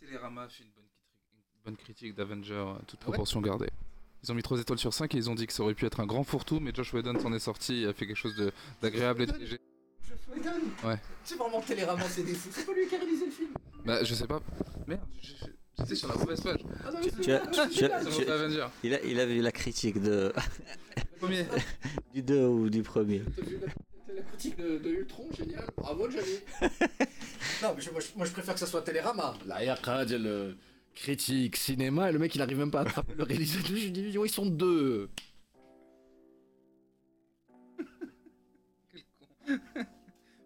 Télérama fait une bonne, une bonne critique d'Avenger, euh, toute proportion gardée. Ils ont mis 3 étoiles sur 5 et ils ont dit que ça aurait pu être un grand fourre-tout, mais Josh Whedon s'en est sorti et a fait quelque chose d'agréable et de léger. Ouais. C'est vraiment Télérama, c'est des fous. C'est pas lui qui a réalisé le film. Bah, je sais pas. Merde, j'étais sur la mauvaise page. Ah non, Tu- as-. Il a, il a vu la critique de, Premier. du 2 ou du premier. La, la critique de, de Ultron, génial. Bravo, Jamie. non, mais je- moi, je, moi, je préfère que ça soit Télérama. Là, il y a le critique cinéma et le mec il arrive même pas à attraper le réalisateur. Je dis, ils sont deux. Quel con.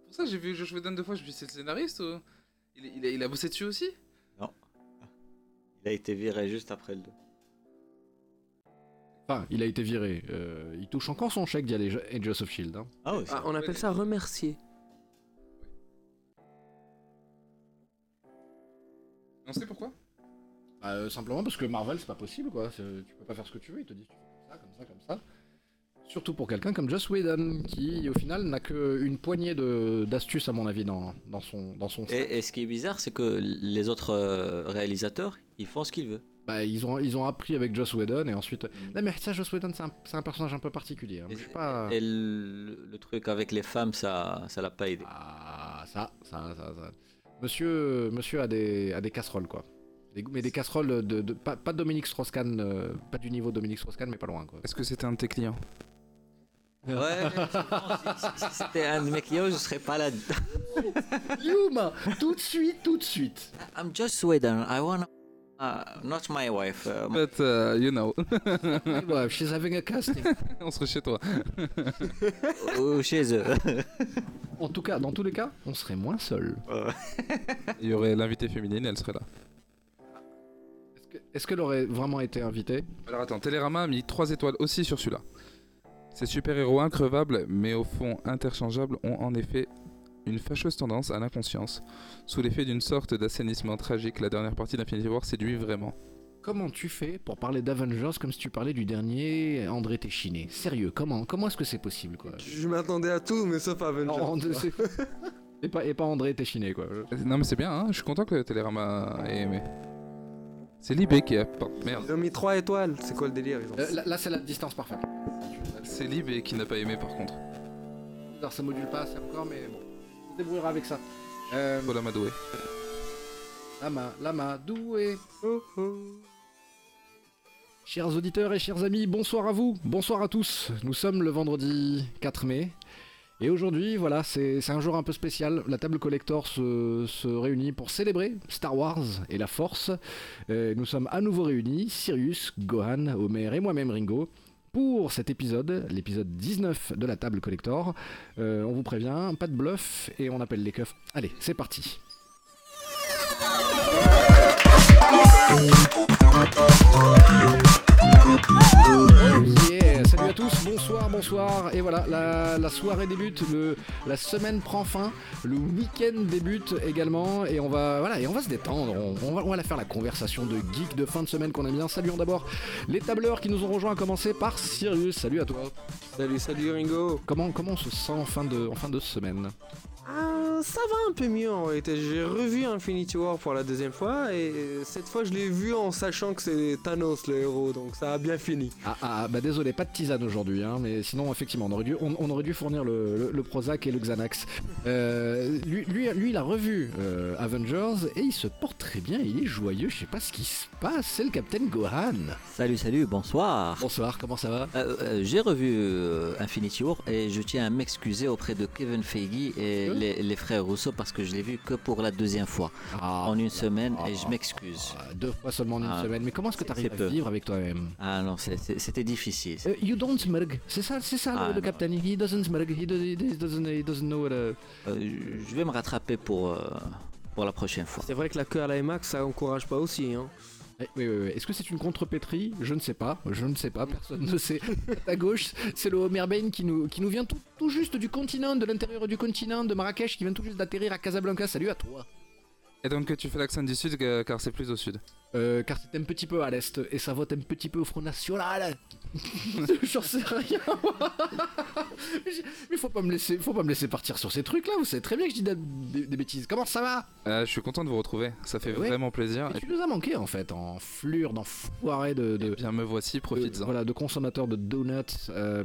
Pour ça, j'ai vu Josh Whedon deux fois, je me suis dit, c'est le scénariste ou... il, il, a, il a bossé dessus aussi? Il a été viré juste après le 2. Enfin, il a été viré. Euh, il touche encore son chèque via les Angels of Shield. Hein. Ah oui, Ah, on appelle ça remercier. On sait pourquoi? Bah, euh, simplement parce que Marvel, c'est pas possible, quoi. Tu peux pas faire ce que tu veux. Ils te disent, tu fais comme ça, comme ça, comme ça. Surtout pour quelqu'un comme Joss Whedon, qui au final n'a qu'une poignée de- d'astuces, à mon avis, dans, dans son, dans son. Et, et ce qui est bizarre, c'est que les autres euh, réalisateurs, ils font ce qu'ils veulent. Bah, ils, ont, ils ont appris avec Joss Whedon et ensuite. Non, mais ça, Joss Whedon, c'est un, c'est un personnage un peu particulier. hein. Et, Je sais pas. et le, le truc avec les femmes, ça ça l'a pas aidé. Ah, ça, ça, ça, ça. Monsieur, monsieur a des, a des casseroles, quoi. Des- mais des casseroles de. de- pas, pas Dominique Strauss-Kahn, euh, pas du niveau Dominique Strauss-Kahn, mais pas loin, quoi. Est-ce que c'était un de tes clients? Ouais, si c'était un de mes clients, je serais pas là. Yuma Tout de suite, tout de suite I'm just Sweden. I wanna. Uh, not my wife. uh, But, uh, you know, Ouais, she's having a casting. on serait chez toi. ou chez eux. En tout cas, dans tous les cas, on serait moins seul. Il y aurait l'invité féminine, elle serait là. Est-ce que- Est-ce qu'elle aurait vraiment été invitée? Alors attends, Télérama a mis 3 étoiles aussi sur celui-là. Ces super-héros increvables, mais au fond interchangeables, ont en effet une fâcheuse tendance à l'inconscience. Sous l'effet d'une sorte d'assainissement tragique, la dernière partie d'Infinity War séduit vraiment. Comment tu fais pour parler d'Avengers comme si tu parlais du dernier André Téchiné? Sérieux, comment? Comment est-ce que c'est possible, quoi? Je m'attendais à tout, mais sauf à Avengers. Non, c'est- et, pas, et pas André Téchiné, quoi. Non mais c'est bien, hein, je suis content que Télérama ait aimé. C'est Libé qui a... pardon, merde. Ils ont mis 3 étoiles, c'est quoi le délire ils ont... Euh, là, là, c'est la distance parfaite. C'est Libé qui n'a pas aimé par contre. Alors, ça module pas assez encore, mais bon. On se débrouillera avec ça. Euh, Paul Amadoué. Lama, Lama, doué. Oh, oh. Chers auditeurs et chers amis, bonsoir à vous, bonsoir à tous. Nous sommes le vendredi 4 mai. Et aujourd'hui, voilà, c'est un jour un peu spécial. La table collector se, se réunit pour célébrer Star Wars et la Force. Euh, nous sommes à nouveau réunis, Sirius, Gohan, Homer et moi-même Ringo, pour cet épisode, l'épisode 19 de la table collector. Euh, on vous prévient, pas de bluff et on appelle les keufs. Allez, c'est parti. Salut à tous, bonsoir, bonsoir. Et voilà, la, la soirée débute, le, la semaine prend fin, le week-end débute également, et on va, voilà, et on va se détendre. On, on va, on va la faire la conversation de geek de fin de semaine qu'on aime bien. Saluons d'abord les tableurs qui nous ont rejoints, à commencer par Sirius. Salut à toi. Salut, salut Ringo. Comment, comment on se sent en fin de, en fin de semaine? Ah, ça va un peu mieux en réalité. J'ai revu Infinity War pour la deuxième fois et cette fois je l'ai vu en sachant que c'est Thanos le héros, donc ça a bien fini. Ah, ah, bah désolé, pas de tisane aujourd'hui, hein, mais sinon, effectivement, on aurait dû, on, on aurait dû fournir le, le- le Prozac et le Xanax. Euh, lui, lui, lui, il a revu euh, Avengers et il se porte très bien, il est joyeux, je sais pas ce qui se passe, c'est le Captain Gohan. Salut, salut, bonsoir. Bonsoir, comment ça va? Euh, euh, J'ai revu euh, Infinity War et je tiens à m'excuser auprès de Kevin Feige et les, les frères Rousseau parce que je l'ai vu que pour la deuxième fois Ah, en une semaine et je ah, m'excuse. ah, Deux fois seulement en une Ah, semaine, mais comment est-ce que tu arrives à peu. vivre avec toi-même? Ah non, c'était difficile. Euh, You don't smurg, c'est ça, c'est ça Ah, le, le non. Captain, he doesn't smurg, he, do- he doesn't, he doesn't know what a... Euh, je vais me rattraper pour, euh, pour la prochaine fois. C'est vrai que la queue à la IMAX ça encourage pas aussi. Hein. Eh, Oui, oui, oui. Est-ce que c'est une contrepétrie? Je ne sais pas. Je ne sais pas. Personne ne sait. À gauche, c'est le Homer Bain qui nous, qui nous vient tout, tout juste du continent, de l'intérieur du continent, de Marrakech, qui vient tout juste d'atterrir à Casablanca. Salut à toi. Et donc tu fais l'accent du sud car c'est plus au sud. Euh, car c'est un petit peu à l'est et ça vote un petit peu au Front National. J'en sais rien. Mais faut pas me laisser, faut pas me laisser partir sur ces trucs là. Vous savez très bien que je dis des, bêtises. Comment ça va? Euh, je suis content de vous retrouver, ça fait Ouais. vraiment plaisir. Et Tu nous as manqué en fait en flure, d'enfoiré de, de, Eh bien me voici, de- profites-en. voilà, de consommateurs de donuts. Euh,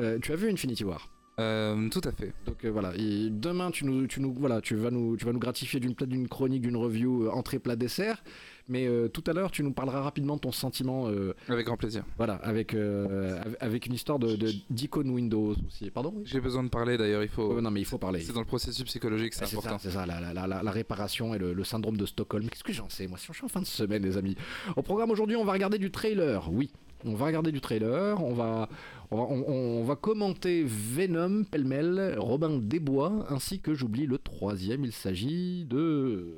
euh, tu as vu Infinity War? Euh, tout à fait. Donc euh, voilà, et demain tu nous, tu nous, voilà, tu vas nous, tu vas nous gratifier d'une chronique, d'une review euh, entrée plat dessert. Mais tout à l'heure, tu nous parleras rapidement de ton sentiment, Avec grand plaisir. voilà, avec av- avec une histoire de d'icône Windows aussi. Pardon? Oui J'ai besoin de parler d'ailleurs, il faut. Non mais il faut parler. C'est dans le processus psychologique, c'est Ouais, C'est important. ça, c'est ça, la, la- la- la- la réparation et le, le syndrome de Stockholm. Qu'est-ce que j'en sais Moi, je suis en fin de semaine, les amis? Au programme aujourd'hui, on va regarder du trailer. Oui, on va regarder du trailer. On va, on va, on- on va commenter Venom, pêle-mêle, Robin Desbois, ainsi que j'oublie le troisième. Il s'agit de.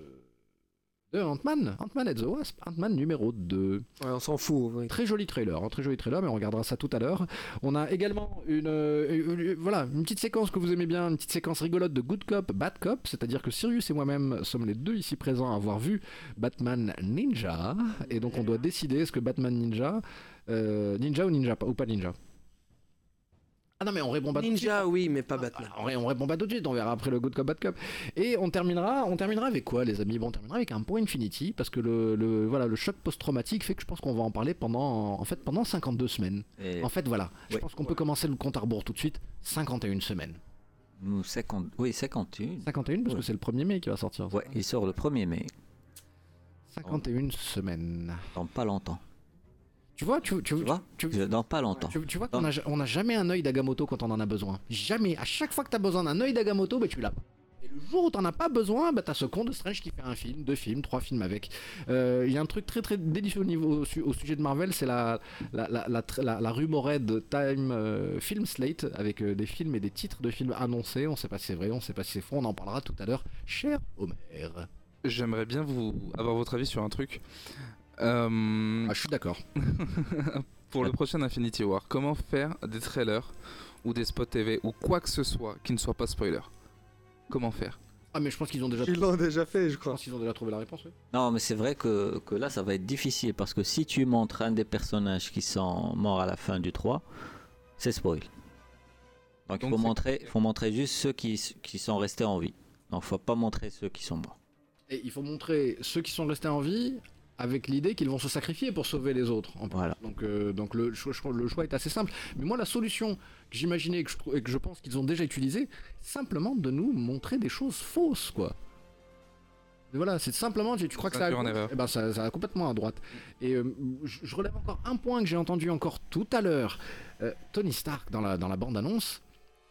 de Ant-Man. Ant-Man and the Wasp. Ant-Man numéro 2. Ouais, on s'en fout. oui. Très joli trailer, un très joli trailer, mais on regardera ça tout à l'heure. On a également une, euh, une- une- voilà, une petite séquence que vous aimez bien, une petite séquence rigolote de Good Cop, Bad Cop, c'est-à-dire que Sirius et moi-même sommes les deux ici présents à avoir vu Batman Ninja, et donc on doit décider est-ce que Batman Ninja, euh, Ninja ou Ninja ou pas Ninja? Ah non mais on répond pas tout de suite. Ninja, oui, mais pas Batman. On, ré- on répond pas tout de suite, on verra après le Good Cop, Bad Cop. Et on terminera, on terminera avec quoi, les amis? Bon, on terminera avec un point Infinity, parce que le, le- voilà, le choc post-traumatique fait que je pense qu'on va en parler pendant, en fait, pendant 52 semaines. Et En fait, voilà, je pense qu'on peut commencer le compte à rebours tout de suite. 51 semaines. nous, 50... Oui, 51. 51 parce Ouais. que c'est le 1er mai qui va sortir. Ouais, il sort le 1er mai, 51 semaines. dans pas longtemps. Tu vois, tu, tu, Tu vois tu, Dans pas longtemps. tu- tu vois qu'on a, on a jamais un œil d'Agamotto quand on en a besoin. Jamais. À chaque fois que tu as besoin d'un œil d'Agamotto, bah, tu l'as pas. Et le jour où t'en as pas besoin, bah, t'as ce con de Strange qui fait un film, deux films, trois films avec. Euh, Il y a un truc très très délicieux au, niveau, au, su- au sujet de Marvel, c'est la, la, la, la, la, la rumored Time euh, Film Slate avec euh, des films et des titres de films annoncés. On sait pas si c'est vrai, on sait pas si c'est faux, on en parlera tout à l'heure. Cher Homer. J'aimerais bien vous avoir votre avis sur un truc. Euh, Ah, je suis d'accord. pour le prochain Infinity War, comment faire des trailers ou des spots TV ou quoi que ce soit qui ne soit pas spoiler? Comment faire? Ah, mais je pense qu'ils ont déjà, Ils l'ont déjà fait, je je crois. pense qu'ils ont déjà trouvé la réponse. oui. Non, mais c'est vrai que, que là, ça va être difficile parce que si tu montres un des personnages qui sont morts à la fin du 3, c'est spoil. Donc, il faut montrer, faut montrer juste ceux qui, qui sont restés en vie. Donc, faut pas montrer ceux qui sont morts. Et il faut montrer ceux qui sont restés en vie avec l'idée qu'ils vont se sacrifier pour sauver les autres. en plus. Voilà. Donc, euh, donc le, choix, le choix est assez simple. Mais moi, la solution que j'imaginais et que je, trou- et que je pense qu'ils ont déjà utilisée, simplement de nous montrer des choses fausses, quoi. Et voilà, c'est simplement, tu crois que ça a, Induire en erreur. eh ben, ça, ça a complètement à droite. Et euh, je, je relève encore un point que j'ai entendu encore tout à l'heure. Euh, Tony Stark, dans la, dans la bande-annonce,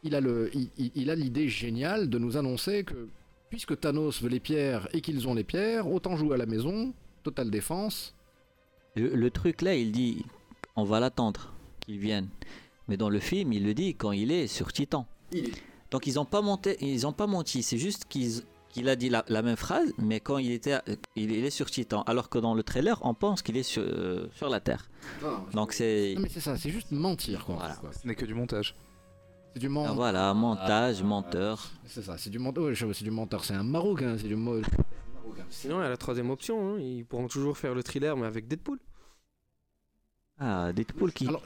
il a le- il- il- il a l'idée géniale de nous annoncer que puisque Thanos veut les pierres et qu'ils ont les pierres, autant jouer à la maison, totale défense. Le, le truc là, il dit on va l'attendre qu'il vienne. Mais dans le film, il le dit quand il est sur Titan. Donc ils ont pas monté, ils ont pas menti. C'est juste qu'ils qu'il a dit la, la même phrase, mais quand il était, il, il est sur Titan. Alors que dans le trailer, on pense qu'il est sur, euh, sur la Terre. Donc c'est Non mais c'est ça, c'est juste mentir quoi. Voilà. quoi. Ce n'est que du montage. C'est du Ah, menteur. voilà montage, menteur. C'est ça, c'est du ouais, je- c'est du menteur, c'est un marocain, c'est du mo- Sinon, il y a la troisième option. hein. Ils pourront toujours faire le thriller, mais avec Deadpool. Ah, Deadpool qui. Alors,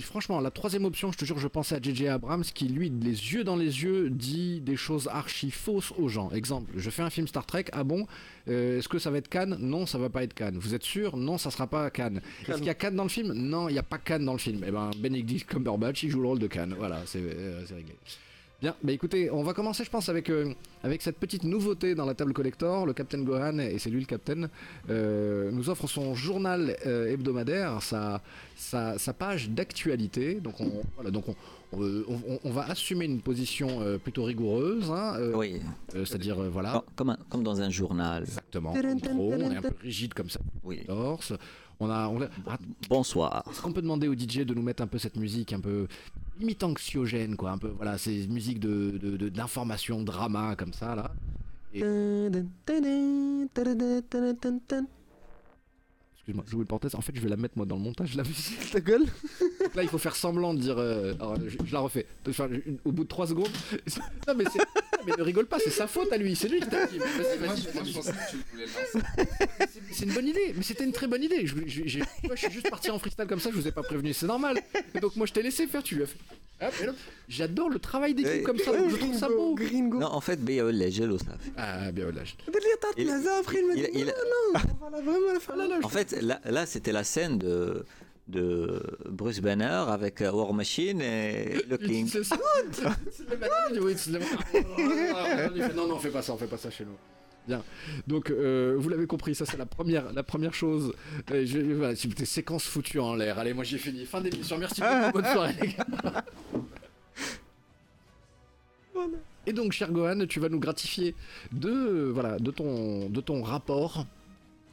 franchement, la troisième option, je te jure, je pensais à JJ Abrams qui, lui, les yeux dans les yeux, dit des choses archi fausses aux gens. Exemple, je fais un film Star Trek, ah bon, euh, est-ce que ça va être Cannes? Non, ça va pas être Cannes. Vous êtes sûr? Non, ça sera pas Cannes. Est-ce qu'il y a Cannes dans le film? Non, il n'y a pas Cannes dans le film. Eh ben, Benedict Cumberbatch, il joue le rôle de Cannes. Voilà, c'est euh, c'est réglé. Bien, bah écoutez, on va commencer, je pense, avec, euh, avec cette petite nouveauté dans la table collector. Le Captain Gohan, et c'est lui le Captain, euh, nous offre son journal euh, hebdomadaire, sa, sa, sa page d'actualité. Donc, on, voilà, donc on, on, on- on va assumer une position euh, plutôt rigoureuse, hein, euh, Oui, euh, c'est-à-dire, euh, voilà. comme, comme, un- comme dans un journal. Exactement. gros, on est un peu rigide comme ça. Oui. torse. On a, on a- ah, Bonsoir. est-ce qu'on peut demander au DJ de nous mettre un peu cette musique un peu limite anxiogène, quoi, un peu, voilà, ces musiques de, de, de- d'information, drama, comme ça, là. Je vous une parenthèse. En fait, je vais la mettre moi dans le montage, la musique, ta gueule. Là, il faut faire semblant de dire. Euh, je, la refais. Au bout de 3 secondes. non, mais, ne rigole pas, c'est sa faute à lui. C'est lui qui t'a dit. C'est- une bonne idée. Mais c'était une très bonne idée. Je, moi, je suis juste parti en freestyle comme ça, je vous ai pas prévenu. C'est normal. Donc, moi, je t'ai laissé faire. Tu lui fait. J'adore le travail d'équipe eh, comme ça. je trouve ça beau. Non, en fait, BAO Legel au snap. Ah, bien, voilà. je- Il- il- il- En fait, là, là c'était la scène de, de Bruce Banner avec euh, War Machine et le King. C'est ça. C'est le le- Il fait, Non, non, on fait pas ça, on fait pas ça chez nous. Bien. Donc, euh, vous l'avez compris, ça c'est la première, la première chose. Euh, je, voilà, des séquences foutues en l'air. Allez, moi j'ai fini. Fin d'émission. Merci beaucoup. Bonne soirée, les gars. Et donc, cher Gohan, tu vas nous gratifier de, voilà, de, ton, de ton rapport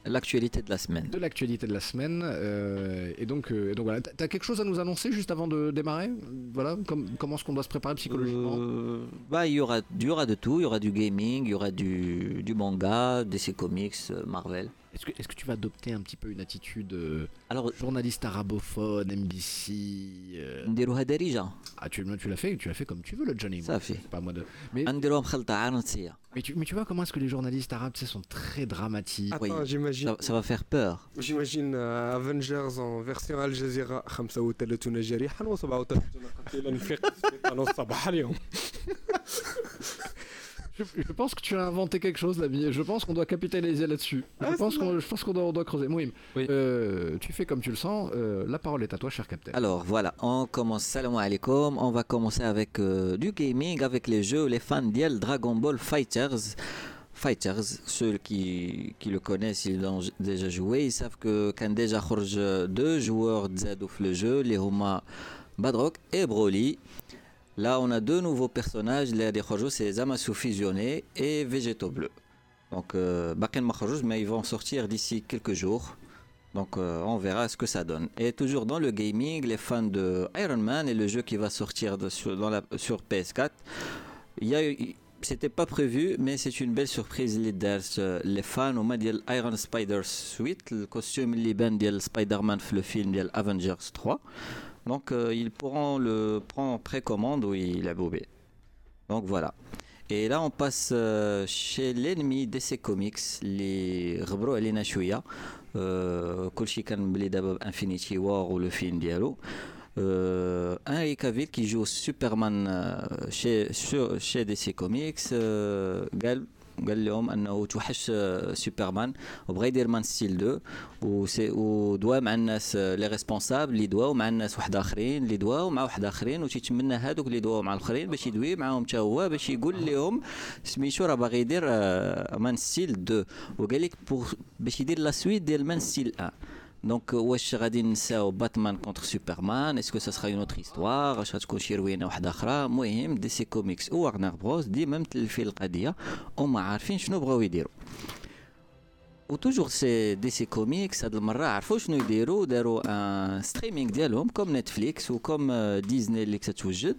L'actualité de la semaine. de l'actualité de la semaine. euh, et donc, euh, donc voilà, t'as quelque chose à nous annoncer juste avant de démarrer? Voilà, comme- comment est-ce qu'on doit se préparer psychologiquement? Euh, bah, il y aura, y aura de tout. Il y aura du gaming, il y aura du, du manga, DC Comics, euh, Marvel. Est-ce que, est-ce que tu vas adopter un petit peu une attitude euh, Alors, journaliste arabophone, NBC euh, نديروها دارجة Ah, tu, tu l'as fait, tu l'as fait comme tu veux, le Johnny. Ça fait. C'est pas à moi de. Mais, نديروها مخلطة عرنسية. mais, tu, mais tu vois comment est-ce que les journalistes arabes tu sais, sont très dramatiques. Oui. attends j'imagine Ça, ça va faire peur. j'imagine euh, Avengers en version Al Jazeera 35 جريحا و37 قتيلا في قسم الصباح اليوم je, pense que tu as inventé quelque chose, l'ami. Je pense qu'on doit capitaliser là-dessus. Je, ah, pense qu'on, doit, creuser. Mouhim, oui. euh, tu fais comme tu le sens. Euh, la parole est à toi, cher capitaine. Alors voilà, on commence. Salam alaikum. On va commencer avec euh, du gaming, avec les jeux, les fans d'Yel Dragon Ball Fighters. Fighters, ceux qui, le connaissent, ils l'ont déjà joué, ils savent que quand déjà deux joueurs Zadouf le jeu, les Homa Badrock et Broly. Là, on a deux nouveaux personnages. Les Adekhojo, c'est les Amasu fusionnés et Végétaux bleus. Donc, euh, Bakken mais ils vont sortir d'ici quelques jours. Donc, euh, on verra ce que ça donne. Et toujours dans le gaming, les fans de Iron Man et le jeu qui va sortir sur, PS4, il y a c'était pas prévu, mais c'est une belle surprise les euh, fans ont de Iron Spider Suite, le costume liban de Spider-Man le film de Avengers 3. Donc euh, ils pourront le prendre en précommande ou il a bobé. Donc voilà. Et là on passe euh, chez l'ennemi d'essai comics, les Rebro Elena Chouya, euh, Kolchi Infinity War ou le film Diallo. Euh, Henry Cavill qui joue Superman chez, chez DC Comics, Gal قال لهم أنه توحش آه، سوبرمان وبغى يدير مان ستيل 2 وسي ودوا مع الناس آه، لي ريسبونسابل اللي دواو مع الناس واحد آخرين اللي دواو مع واحد آخرين وتيتمنى هادوك اللي دواو مع الآخرين باش يدوي معاهم حتى هو باش يقول لهم سميتو راه باغي يدير مان ستيل 2 وقال لك باش يدير لا سويت ديال مان ستيل 1 دونك واش غادي نساو باتمان كونتر سوبرمان اسكو سا سرا اون اوتر هيستوار واش غتكون شي روينه واحده اخرى المهم دي سي كوميكس و وارنر بروس ديما متلفين القضيه وما عارفين شنو بغاو يديروا وتوجور سي دي سي كوميكس هاد المره عرفوا شنو يديروا داروا ان ستريمينغ ديالهم كوم نتفليكس وكوم آه، ديزني اللي كتوجد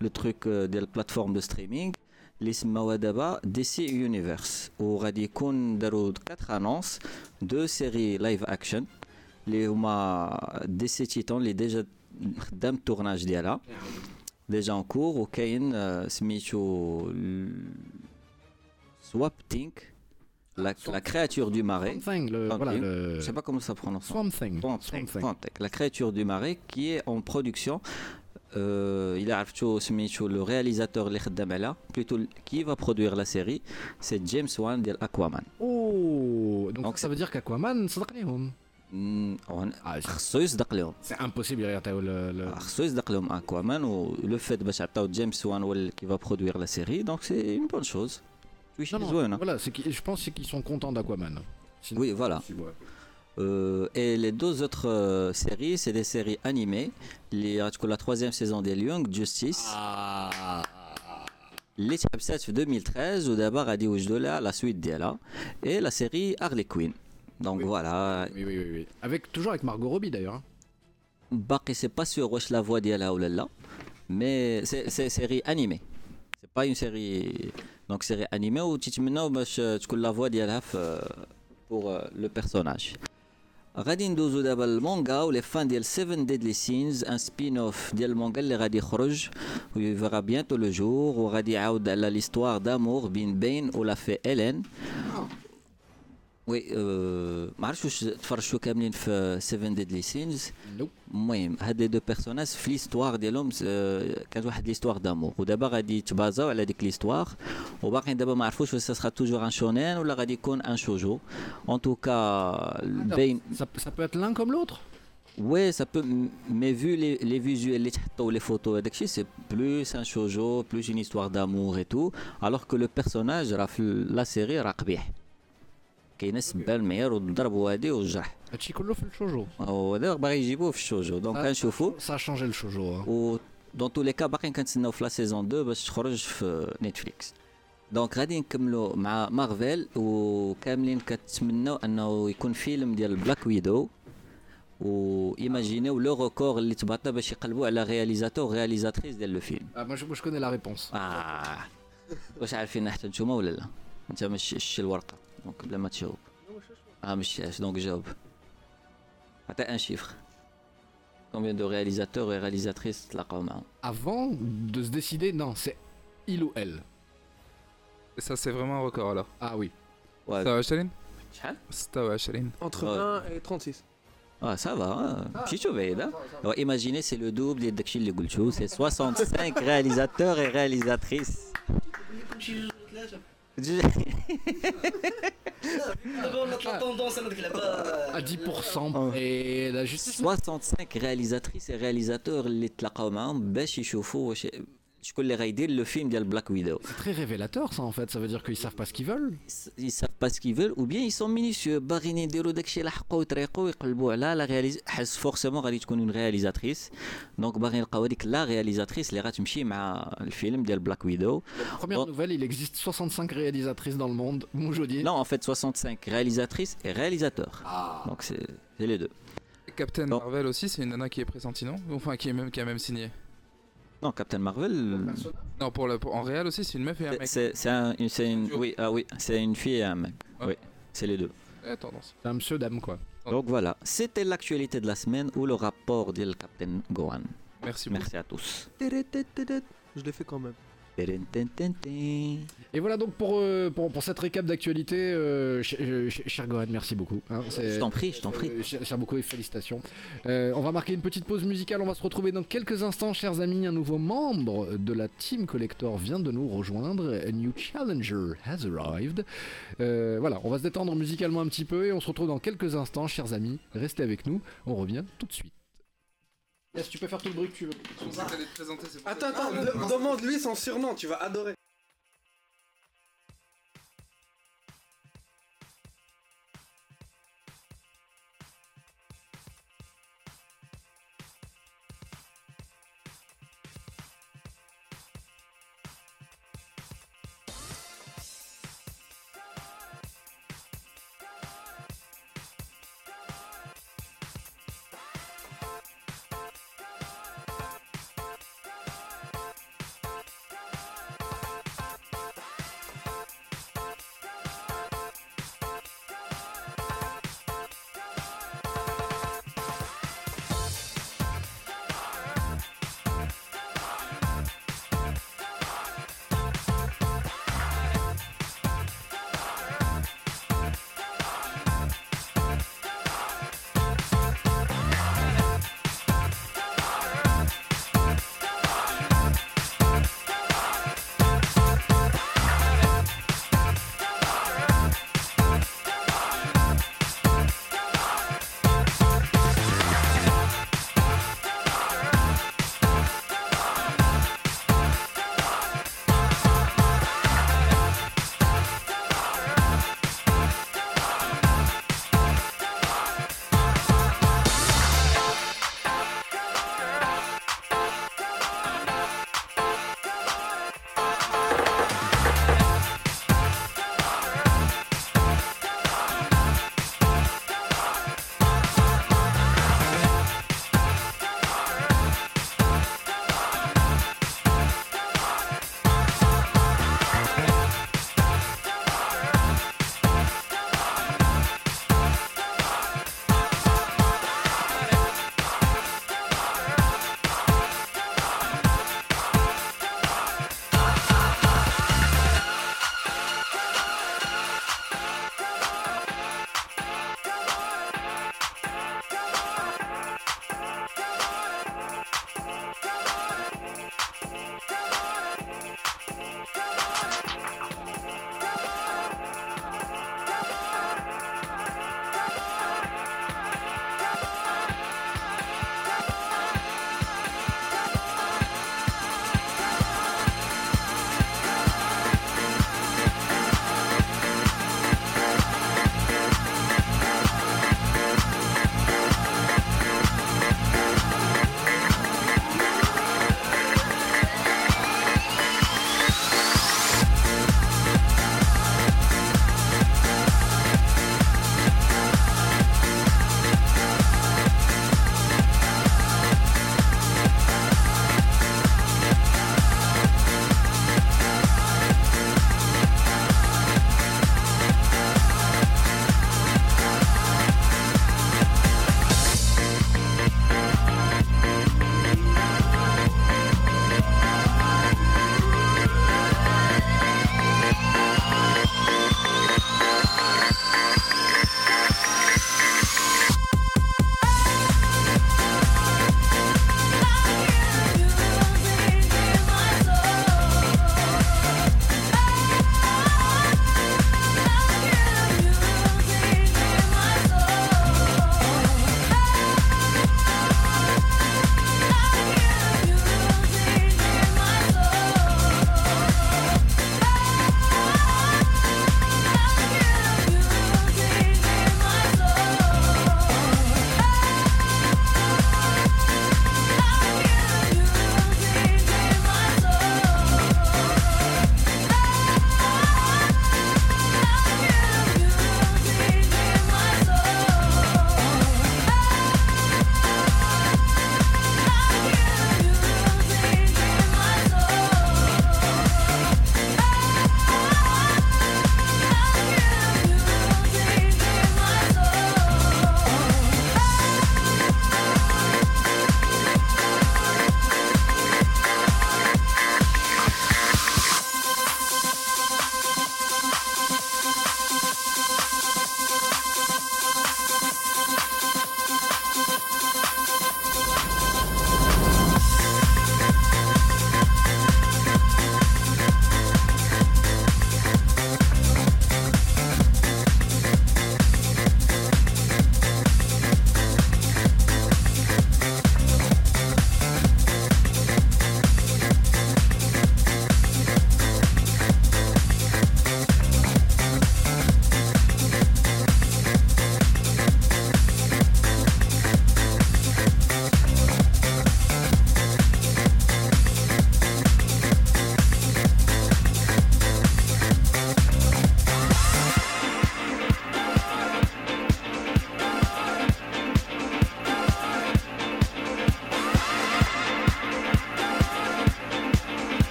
لو تروك آه، ديال البلاتفورم دو ستريمينغ اللي سماوها دابا دي سي يونيفرس وغادي يكون داروا 4 انونس دو سيري لايف اكشن اللي هما دي سي تيتون اللي ديجا خدام التورناج ديالها ديجا اون كور وكاين آه، سميتو سواب تينك la, la créature du marais. Swamp Thing, le, Swamp voilà, Thing. le... Je sais pas comment ça prononce. Swamp Thing. Swamp Swamp Thing, Thing. Swamp Thing. La créature du marais qui est en production. Euh, il a عرفتو سميتو le réalisateur اللي خدام عليها plutôt qui va produire la série c'est James Wan ديال Aquaman. Oh Donc, Donc, ça veut dire qu'Aquaman, صدقنيهم. Mm, on- Ah, c'est- خصو يصدق لهم c'est impossible derrière ta- le, le... خصو يصدق لهم Aquaman و le fait باش عطاو جيمس وان هو اللي qui va produire la série donc c'est une bonne chose. Oui, Non, non, زوينة. voilà, c'est qu'ils- je pense c'est qu'ils sont contents d'Aquaman. Sinon- Oui, voilà. Si, ouais. Euh, et les deux autres euh, séries, c'est des séries animées. Les, la troisième saison des Young Justice. Ah. اللي تحبسات في 2013 ودابا غادي يوجدوا لها لا سويت ديالها et la série Harley Quinn. Donc Oui. voilà, Oui, oui, oui, oui. Avec, toujours avec Margot Robbie d'ailleurs. hein. باقي c'est pas sûr واش la voix ديالها ولا لا mais c'est c'est série animée. C'est pas une série donc série animée وتتمناو باش تكون la voix ديالها في pour euh, le personnage. غادي ندوزو دابا المانغا ولي فان ديال 7 ديدلي سينز ان سبين اوف ديال المانغا اللي غادي يخرج ويفيغا بيانتو لو جور وغادي يعاود على ليستوار دامور بين بين ولا في الين وي أه ما عرفتش واش تفرجتوا كاملين في 7 ديدلي سينز نوب المهم هاد لي دو بيرسوناج في ليستوار ديالهم آه، كانت واحد ليستوار دامور ودابا غادي يتبازاو على ديك ليستوار وباقيين دابا ما عرفوش واش سا توجور ان شونين ولا غادي يكون ان شوجو ان توكا بين Ça, ça peut être l'un comme l'autre Ouais, ça peut, m- mais vu les, les visuels, les photos, les photos, et tout, c'est plus un shoujo, plus une histoire d'amour et tout, alors que le personnage, rah, في la série, راه كاين السبه المعيار والضرب وهادي والجرح هادشي كله في الشوجو وهذا باغي يجيبوه في الشوجو دونك. كنشوفو le shoujo. hein. و دون تو لي كا باقيين كنتسناو في لا سيزون 2 باش تخرج في نتفليكس دونك غادي نكملوا مع مارفل وكاملين كتمناو أنه يكون فيلم ديال بلاك ويدو و ايماجينيو لو ريكور اللي تبعنا باش يقلبوا على رياليزاتور رياليزاتريس ديال لو فيلم moi, je connais la réponse. آه واش عارفين حتى نتوما ولا لا انت ما شتيش الورقه Donc là, macie op. Ah, donc j'ai op. Attends, un chiffre. Combien de réalisateurs et réalisatrices la Avant de se décider, non, c'est il ou elle. Ça, c'est vraiment un record alors. Ah oui. Ouais. Hein? Entre 20 et 36. Ah, ça va, hein. Ah. hein. Imaginez, c'est le double des Dakshil les Goulchou, c'est 65 réalisateurs et réalisatrices À 10%. Et la justice. 65 réalisatrices et réalisateurs اللي تلاقاو معاهم باش يشوفوا واش شكون اللي غيدير لو فيلم ديال بلاك ويدو C'est très révélateur ça en fait, ça veut dire qu'ils savent pas ce qu'ils veulent. ils savent pas ce qu'ils veulent ou bien ils sont minutieux باغيين يديروا داكشي اللي حقوا يطريقوا ويقلبوا على لا رياليز حس فورسيمون غادي تكون اون رياليزاتريس دونك باغيين يلقاو هذيك لا رياليزاتريس اللي غتمشي مع الفيلم ديال بلاك ويدو Première Bon. nouvelle, il existe 65 réalisatrices dans le monde. Moujodi. Non, en fait, 65 réalisatrices et réalisateurs. Donc, c'est c'est les deux. Captain Bon. Marvel aussi, c'est une nana qui est pressentie, non Enfin, qui, est même, qui a même signé. Non, Captain Marvel, Non, pour le, pour- en réel aussi, c'est une meuf et un mec. c'est c'est un- une, oui, ah oui, c'est une fille et un mec. Oui, c'est les deux. Eh, tendance. C'est un monsieur dame quoi. Donc voilà, c'était l'actualité de la semaine ou le rapport du Captain Gohan. Merci beaucoup. Merci à tous. Je l'ai fait quand même. Et voilà donc pour, cette récap d'actualité, ch- ch- cher Gohan, merci beaucoup. Je t'en prie, je t'en prie. Cher, beaucoup et félicitations. On va marquer une petite pause musicale. On va se retrouver dans quelques instants, chers amis. Un nouveau membre de la Team Collector vient de nous rejoindre. A new challenger has arrived. Voilà, on va se détendre musicalement un petit peu et on se retrouve dans quelques instants, chers amis. Restez avec nous. On revient tout de suite. Yes, tu peux faire tout le bruit que tu veux. Attends, attends, de- demande-lui son surnom, tu vas adorer.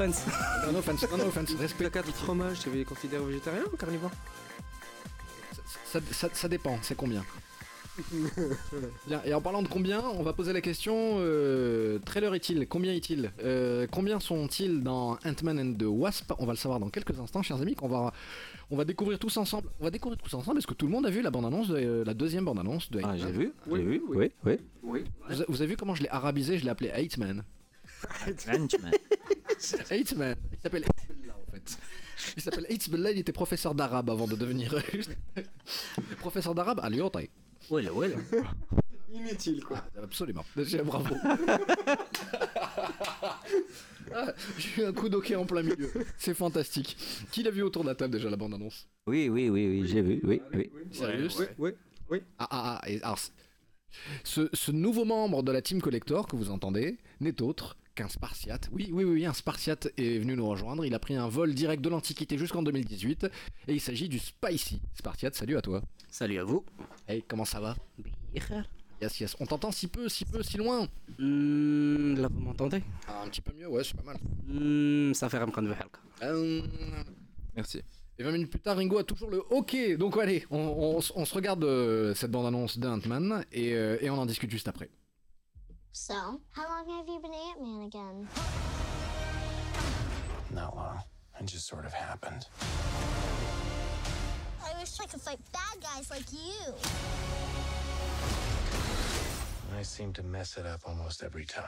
Offense. Non, no offense, non, no offense, respect. Caca de fromage, tu les considères végétarien ou carnivore? Ça, ça- ça dépend, c'est combien Bien, et en parlant de combien, on va poser la question euh, trailer est-il? Combien est-il? Euh, Combien sont-ils dans Ant-Man and the Wasp? On va le savoir dans quelques instants, chers amis, qu'on va, on va découvrir tous ensemble. On va découvrir tous ensemble. Est-ce que tout le monde a vu la bande-annonce, de, euh, la deuxième bande-annonce de Ah, Ant-Man j'ai vu, Oui, j'ai vu, oui. oui, oui. vous, vous avez vu comment je l'ai arabisé Je l'ai appelé Ant-Man? Ant-Man. Ant-Man. Il s'appelle Hezbollah en fait. Il s'appelle il était professeur d'arabe avant de devenir professeur d'arabe à Lyon. Voilà, voilà. Inutile quoi. Absolument. Déjà, bravo. Ah, J'ai eu un coup d'hockey en plein milieu. C'est fantastique. Qui l'a vu autour de la table déjà la bande-annonce? Oui, oui, oui, oui, j'ai vu, oui, oui. Sérieux? Oui, oui. Ah, ah, ah. et alors, ce, ce nouveau membre de la Team Collector que vous entendez n'est autre qu'un Spartiate. Oui, oui, oui, un Spartiate est venu nous rejoindre. Il a pris un vol direct de l'Antiquité jusqu'en 2018. Et il s'agit du Spicy. Spartiate, salut à toi. Salut à vous. Hey, comment ça va? Yes, yes. On t'entend si peu, si peu, si loin? Hmm, là, vous m'entendez? Ah, un petit peu mieux, ouais, c'est pas mal. Hmm, Ça fait Ramkan. Euh, Merci. Et 20 minutes plus tard, Ringo a toujours le OK. Donc allez, on, on s- on se regarde euh, cette bande-annonce d'Ant-Man et, euh, et on en discute juste après. So, how long have you been Ant-Man again? Not long. It just sort of happened. I wish I could fight bad guys like you. I seem to mess it up almost every time.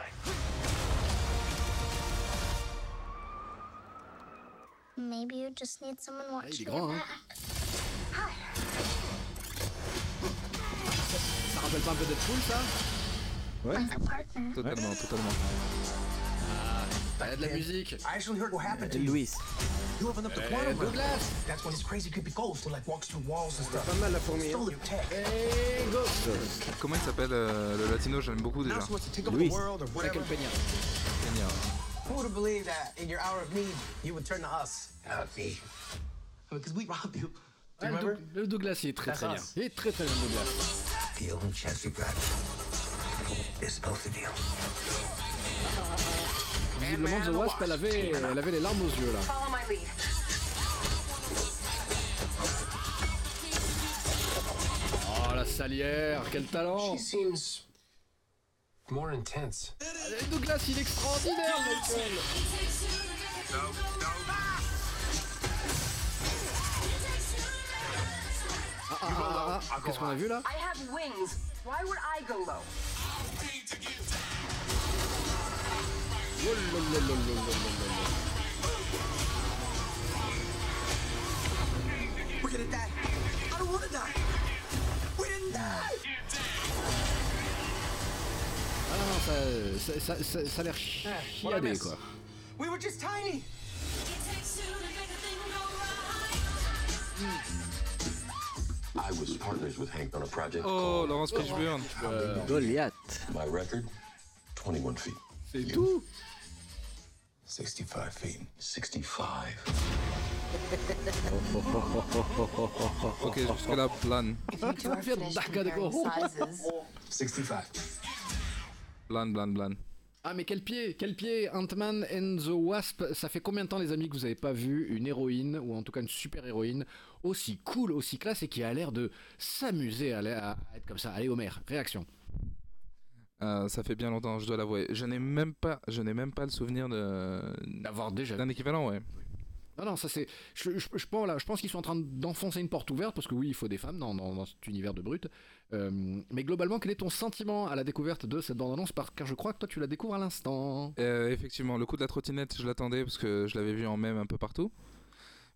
Maybe you just need someone il est watching grand, your hein. back. Ça rappelle pas un partner. Totalement, totalement. Il y a de la musique. I actually heard what happened to you. Louis. You opened up the Eh, quantum realm. Douglas That's when this crazy creepy ghost who like walks through walls and stuff. Pas mal la fourmi. hein. Stole your tech. et Ghost Comment il s'appelle euh, le latino? J'aime beaucoup déjà. Luis. Michael Peña. Génial. Who would have believed that in your hour of need, you would turn to us? Not me. Because we robbed you. Ouais, you le, remember? Doug- le Douglas il est très très bien. Il est très très bien Douglas. Is both of you. Visiblement The Wasp elle avait, elle avait les larmes aux yeux là. Follow my lead. Oh la salière, quel talent She seems more intense. Douglas il est extraordinaire Michael Ah ah ah ah, qu'est-ce qu'on a vu là? I have wings. Why would I go low? We're gonna die. I don't wanna die. We didn't die. Ah non, ça, ça, ça, ça, ça a l'air what I chiadé miss? quoi. We were just tiny. I was partners with Hank on a project Oh, Laurence Fishburne. Goliath. My record, 21 feet. C'est tout 65 feet. 65. Ok, jusque là, plan. You two are Feel finished back at the comparing goal. sizes. 65. Plan, plan, plan. Ah mais quel pied, quel pied Ant-Man and the Wasp, ça fait combien de temps les amis que vous avez pas vu une héroïne, ou en tout cas une super héroïne, aussi cool, aussi classe et qui a l'air de s'amuser à, être comme ça Allez Homer, réaction. Euh, ça fait bien longtemps, je dois l'avouer. Je n'ai même pas, je n'ai même pas le souvenir de D'avoir déjà d'un équivalent, ouais. Non, non, ça c'est. Je, je- je pense, là, je pense qu'ils sont en train d'enfoncer une porte ouverte parce que oui, il faut des femmes dans, dans- dans cet univers de brut. Euh, mais globalement, quel est ton sentiment à la découverte de cette bande-annonce? Parce que je crois que toi, tu la découvres à l'instant. Euh, effectivement, le coup de la trottinette, je l'attendais parce que je l'avais vu en même un peu partout.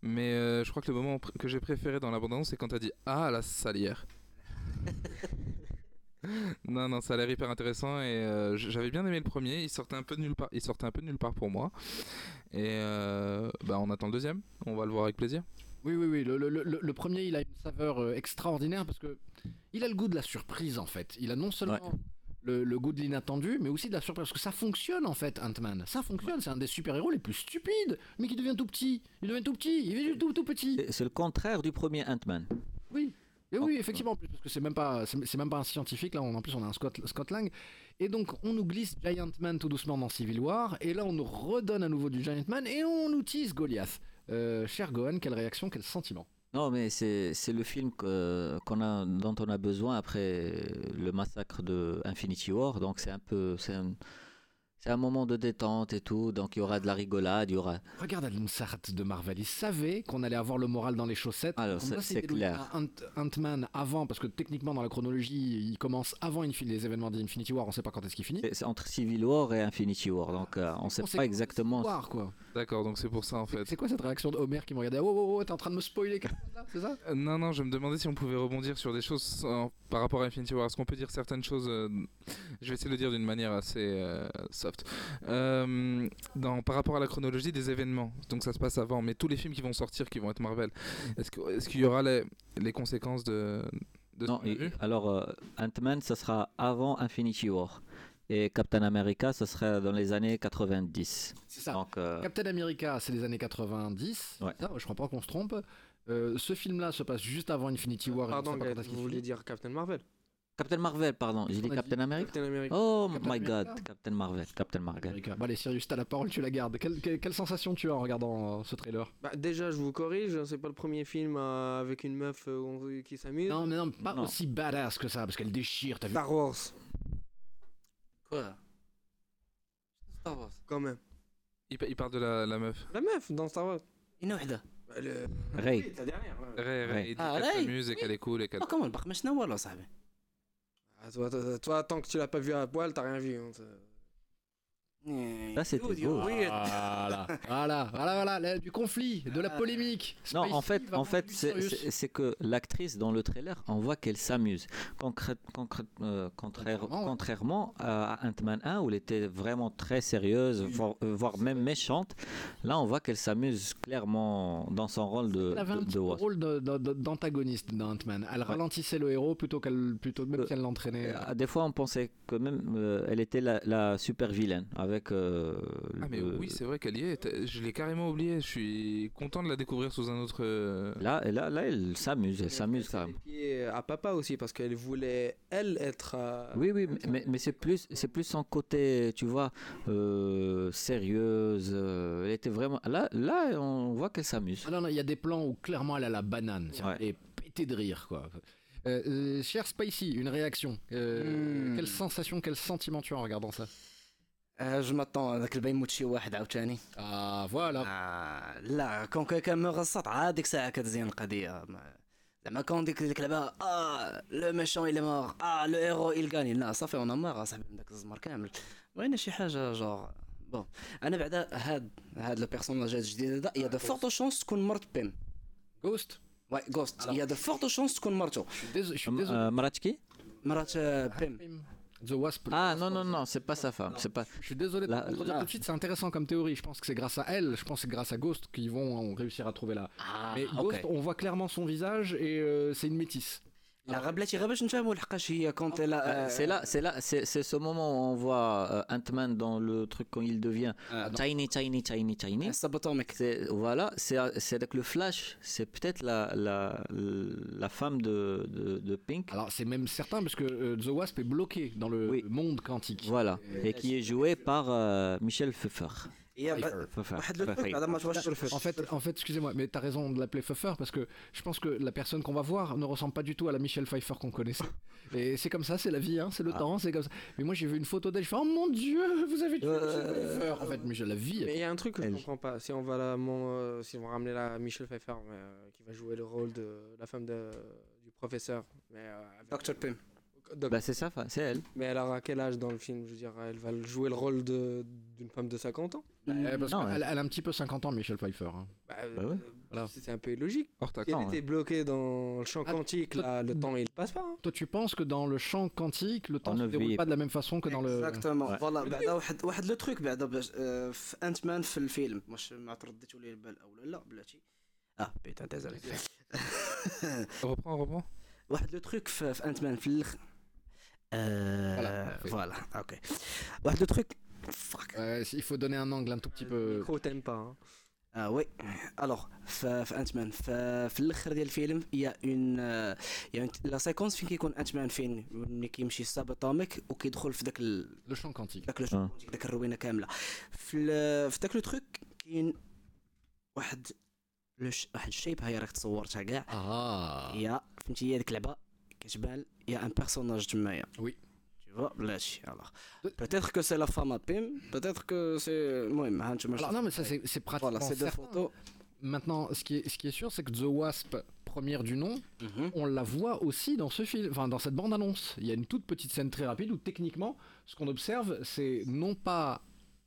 Mais euh, je crois que le moment que j'ai préféré dans l'abondance, c'est quand t'as dit Ah, la salière. non, non, ça a l'air hyper intéressant et euh, j'avais bien aimé le premier. Il sortait un peu de nulle part, il sortait un peu de nulle part pour moi. Et euh, bah, on attend le deuxième. On va le voir avec plaisir. Oui, oui, oui. Le, le- le- le premier, il a une saveur euh, extraordinaire parce que il a le goût de la surprise en fait. Il a non seulement Ouais. Le, le goût de l'inattendu, mais aussi de la surprise parce que ça fonctionne en fait, Ant-Man. Ça fonctionne. C'est un des super-héros les plus stupides, mais qui devient tout petit. Il devient tout petit. Il devient tout, tout petit. C'est- C'est le contraire du premier Ant-Man. Oui. Et oui, effectivement, parce que c'est même pas, c'est c'est même pas un scientifique là. On, en plus, on a un Scott, Scott Lang. Et donc, on nous glisse Giant Man tout doucement dans Civil War. Et là, on nous redonne à nouveau du Giant Man et on nous tease Goliath. Euh, cher Gohan, quelle réaction, quel sentiment Non, mais c'est le film qu'on a, dont on a besoin après le massacre de Infinity War. Donc c'est un peu, c'est un, c'est un moment de détente et tout. Donc il y aura de la rigolade, il y aura. Regarde Alan Sart de Marvel, il savait qu'on allait avoir le moral dans les chaussettes. Alors, c'est- clair. Ant-Man avant, parce que techniquement dans la chronologie, il commence avant les événements d'Infinity War, on sait pas quand est-ce qu'il finit. C'est entre Civil War et Infinity War. Donc euh, on ne sait pas exactement. Civil War, quoi. D'accord, donc c'est pour ça en fait. C'est quoi cette réaction de Homer qui me regardait? Oh, oh, oh, t'es en train de me spoiler c'est ça? Euh, Non, non, je me demandais si on pouvait rebondir sur des choses par rapport à Infinity War. Est-ce qu'on peut dire certaines choses euh, Je vais essayer de le dire d'une manière assez euh, Euh, dans, par rapport à la chronologie des événements, donc ça se passe avant, mais tous les films qui vont sortir, qui vont être Marvel, est-ce qu'il y aura les, les conséquences de, de ce Non, et- alors euh, Ant-Man, ça sera avant Infinity War. Et Captain America, ça sera dans les années 90. C'est ça. Donc, euh, Captain America, c'est les années 90. Ouais. Ça, je crois pas qu'on se trompe. Euh, ce film-là se passe juste avant Infinity War. et on Pardon, vous vouliez dire Captain Marvel Captain Marvel, pardon. J'ai On dit a dit Captain America Captain America. Oh Captain my America. god, Captain Marvel, Captain Marvel. America. Bon, allez, Sirius, t'as la parole, tu la gardes. Quelle, quelle- quelle sensation tu as en regardant euh, ce trailer Bah, déjà, je vous corrige, c'est pas le premier film euh, avec une meuf euh, on- qui s'amuse. Non, mais non, pas Non. aussi badass que ça, parce qu'elle déchire, t'as vu Star Wars, Quoi Star Wars quand même. il, pa- il parle de la, la meuf. La meuf dans Star Wars. une وحده Bah, le- Ray. Oui, la dernière. ouais. Ray, Ray, Ouais. il dit Ah, qu'elle Ray, s'amuse et qu'elle est cool et qu'elle... اه كمان باقي ما شفنا والو صاحبي Ah, toi, toi, toi, tant que tu l'as pas vu à poil, t'as rien vu. hein, Là, c'était beau. Voilà, voilà, voilà, voilà, là, du conflit, de la polémique. Non, en fait, en fait, c'est- que l'actrice dans le trailer, on voit qu'elle s'amuse. Concrète- concrète- euh, contraire- Contrairement, ouais. à Ant-Man 1 où elle était vraiment très sérieuse, voire, euh, voire même méchante. Là, on voit qu'elle s'amuse clairement dans son rôle de, Elle avait un de- petit de Wasp. rôle d'antagoniste dans Ant-Man. Elle ralentissait le héros plutôt qu'elle, plutôt même Euh, qu'elle l'entraînait. Euh, Des fois, on pensait que même euh, elle était la, la super vilaine avec. euh, Ah mais le- oui, c'est vrai qu'elle y est. Je l'ai carrément oublié. Je suis content de la découvrir sous un autre... euh, Là, et là, là, elle s'amuse, elle s'amuse même. pieds à papa aussi parce qu'elle voulait elle être. euh, Oui, oui, mais- mais, mais c'est plus, c'est plus son côté, tu vois, euh, sérieuse. euh, elle était vraiment. Là, là, on voit qu'elle s'amuse. Ah non, non, il y a des plans où clairement elle a la banane. Ouais. Elle est pétée de rire, quoi. Euh, euh, cher Spicy, une réaction. Euh, Hmm. Quelle sensation, quel sentiment tu as en regardant ça? جو ماتون هذاك الباين يموت شي واحد عاوتاني. Ah, voilà. آه لا كون كان مغصط عاد ديك الساعة كتزين القضية. ما- زعما كون ديك ديك اللعبه آه لو ميشون il est mort آه لو هيرو il gagne لا صافي اون مار أصاحبي من داك الزمر كامل. بغينا شي حاجة جوغ بون أنا بعدا هاد هاد لو بيرسوناج الجديد هذا يا دو فورتو شونس تكون مرت بيم Ghost. واي غوست يا دو فورتو شونس تكون مرتو. Désolé. Euh, مرات آه، بيم The Wasp. Ah non, non, non, c'est pas sa femme. C'est pas. Je suis désolé de te contredire là- tout de suite, c'est intéressant comme théorie. Je pense que c'est grâce à elle, je pense que c'est grâce à Ghost qu'ils vont réussir à trouver là. Ah, Mais Ghost, on voit clairement son visage et euh, c'est une métisse. Euh, c'est là, c'est là, c'est ce moment où on voit euh, Ant-Man dans le truc quand il devient tiny, tiny, tiny, tiny. Voilà, c'est avec le Flash, c'est peut-être la, la, la femme de, de, Pink. Alors c'est même certain parce que euh, The Wasp est bloqué dans le monde quantique. Voilà, et, qui est joué par Michel Pfeiffer. En fait, en fait excusez-moi, mais t'as raison de l'appeler Pfeiffer parce que je pense que la personne qu'on va voir ne ressemble pas du tout à la Michelle Pfeiffer qu'on connaissait. Et c'est comme ça, c'est la vie, hein, c'est le temps, c'est comme ça. Mais moi j'ai vu une photo d'elle, je fais oh mon dieu, vous avez tué euh... En fait, mais je la vie. Mais il y a un truc que elle. je comprends pas. Si on va la, mon, euh, si on va ramener la Michelle Pfeiffer, euh, qui va jouer le rôle de la femme du professeur, mais euh, Dr Pym. دكتور بيم Doc- Bah c'est ça, fa- c'est elle. mais elle aura quel âge dans le film Je veux dire, elle va jouer le rôle de- d'une femme de 50 ans Euh, parce Non, qu'elle ouais. elle a un petit peu 50 ans, Michelle Pfeiffer. hein. Bah, Bah ouais. euh, Voilà. C'est un peu illogique. Hors Si taxe. elle Attends, était bloquée dans le champ Ah, quantique, toi- là, le temps il passe pas. hein. Toi, tu penses que dans le champ quantique, le temps On ne ne se déroule vit pas de la même façon que dans le. اكزاكتومون Ouais. فوالا بعدا واحد واحد لو تروك بعدا باش آه، في انت مان في الفيلم واش ما ترديتوا لي البال او لا بلاتي اه بيتا ديزولي Reprends, reprends. واحد لو تروك في, في انت مان في الاخر Voilà, parfait. فوالا أوكي واحد لو تروك فاك Euh, il faut donner un angle un tout petit peu. Le micro t'aime pas. hein. آه وي الوغ في انت مان في, الآخر ديال الفيلم يا اون يا لا سيكونس فين كيكون انت مان فين ملي كيمشي ساب اتوميك وكيدخل في داك. لو شون كونتيك داك لو شون كونتيك داك الروينه كامله في. في داك لو تروك كاين واحد. واحد الشيب هاي راك تصورتها كاع آه يا فهمتي هي ديك اللعبه il y a un personnage du Maya. Oui. Tu vois, alors. Peut-être que c'est la femme à Pim, peut-être que c'est. Ouais, hein, alors, non, mais ça, c'est pratiquement. Voilà, c'est deux photos. Maintenant, ce qui est, sûr, c'est que The Wasp, première du nom, mhm. on la voit aussi dans ce film, enfin dans cette bande-annonce. Il y a une toute petite scène très rapide où techniquement, ce qu'on observe, c'est non pas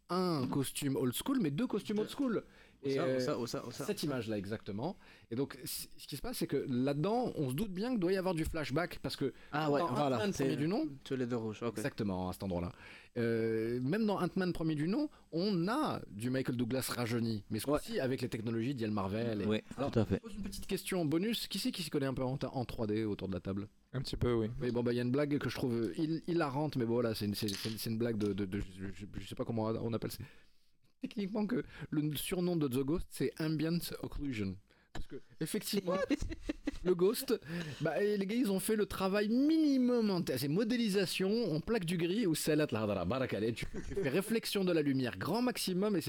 un costume old school, mais deux costumes old school. Ça, euh, ça, où ça, où ça cette image-là exactement. Et donc, ce qui se passe, c'est que là-dedans, on se doute bien qu'il doit y avoir du flashback parce que Ah ouais, dans voilà, Ant-Man, c'est- premier du nom, tous les deux rouges ok exactement à cet endroit-là. Euh, même dans Ant-Man premier du nom, on a du Michael Douglas rajeuni, mais ce coup-ci avec les technologies d'Ian Marvel. et- Oui, Alors, tout à fait. je pose une petite question bonus. Qui c'est qui s'y connaît un peu en, en 3D autour de la table? Un petit peu, oui. Oui, bon, bah, il y a une blague que je trouve hil- hilarante, mais bon, voilà, c'est une, c'est- c'est- c'est une blague de. de- de- je, je- je sais pas comment on appelle ça. Techniquement, que le surnom de The Ghost, c'est Ambient Occlusion. Parce que, effectivement, le Ghost, bah, les gars, ils ont fait le travail minimum en termes. C'est modélisation, on plaque du gris, ou salat tu, tu fais réflexion de la lumière, grand maximum, et.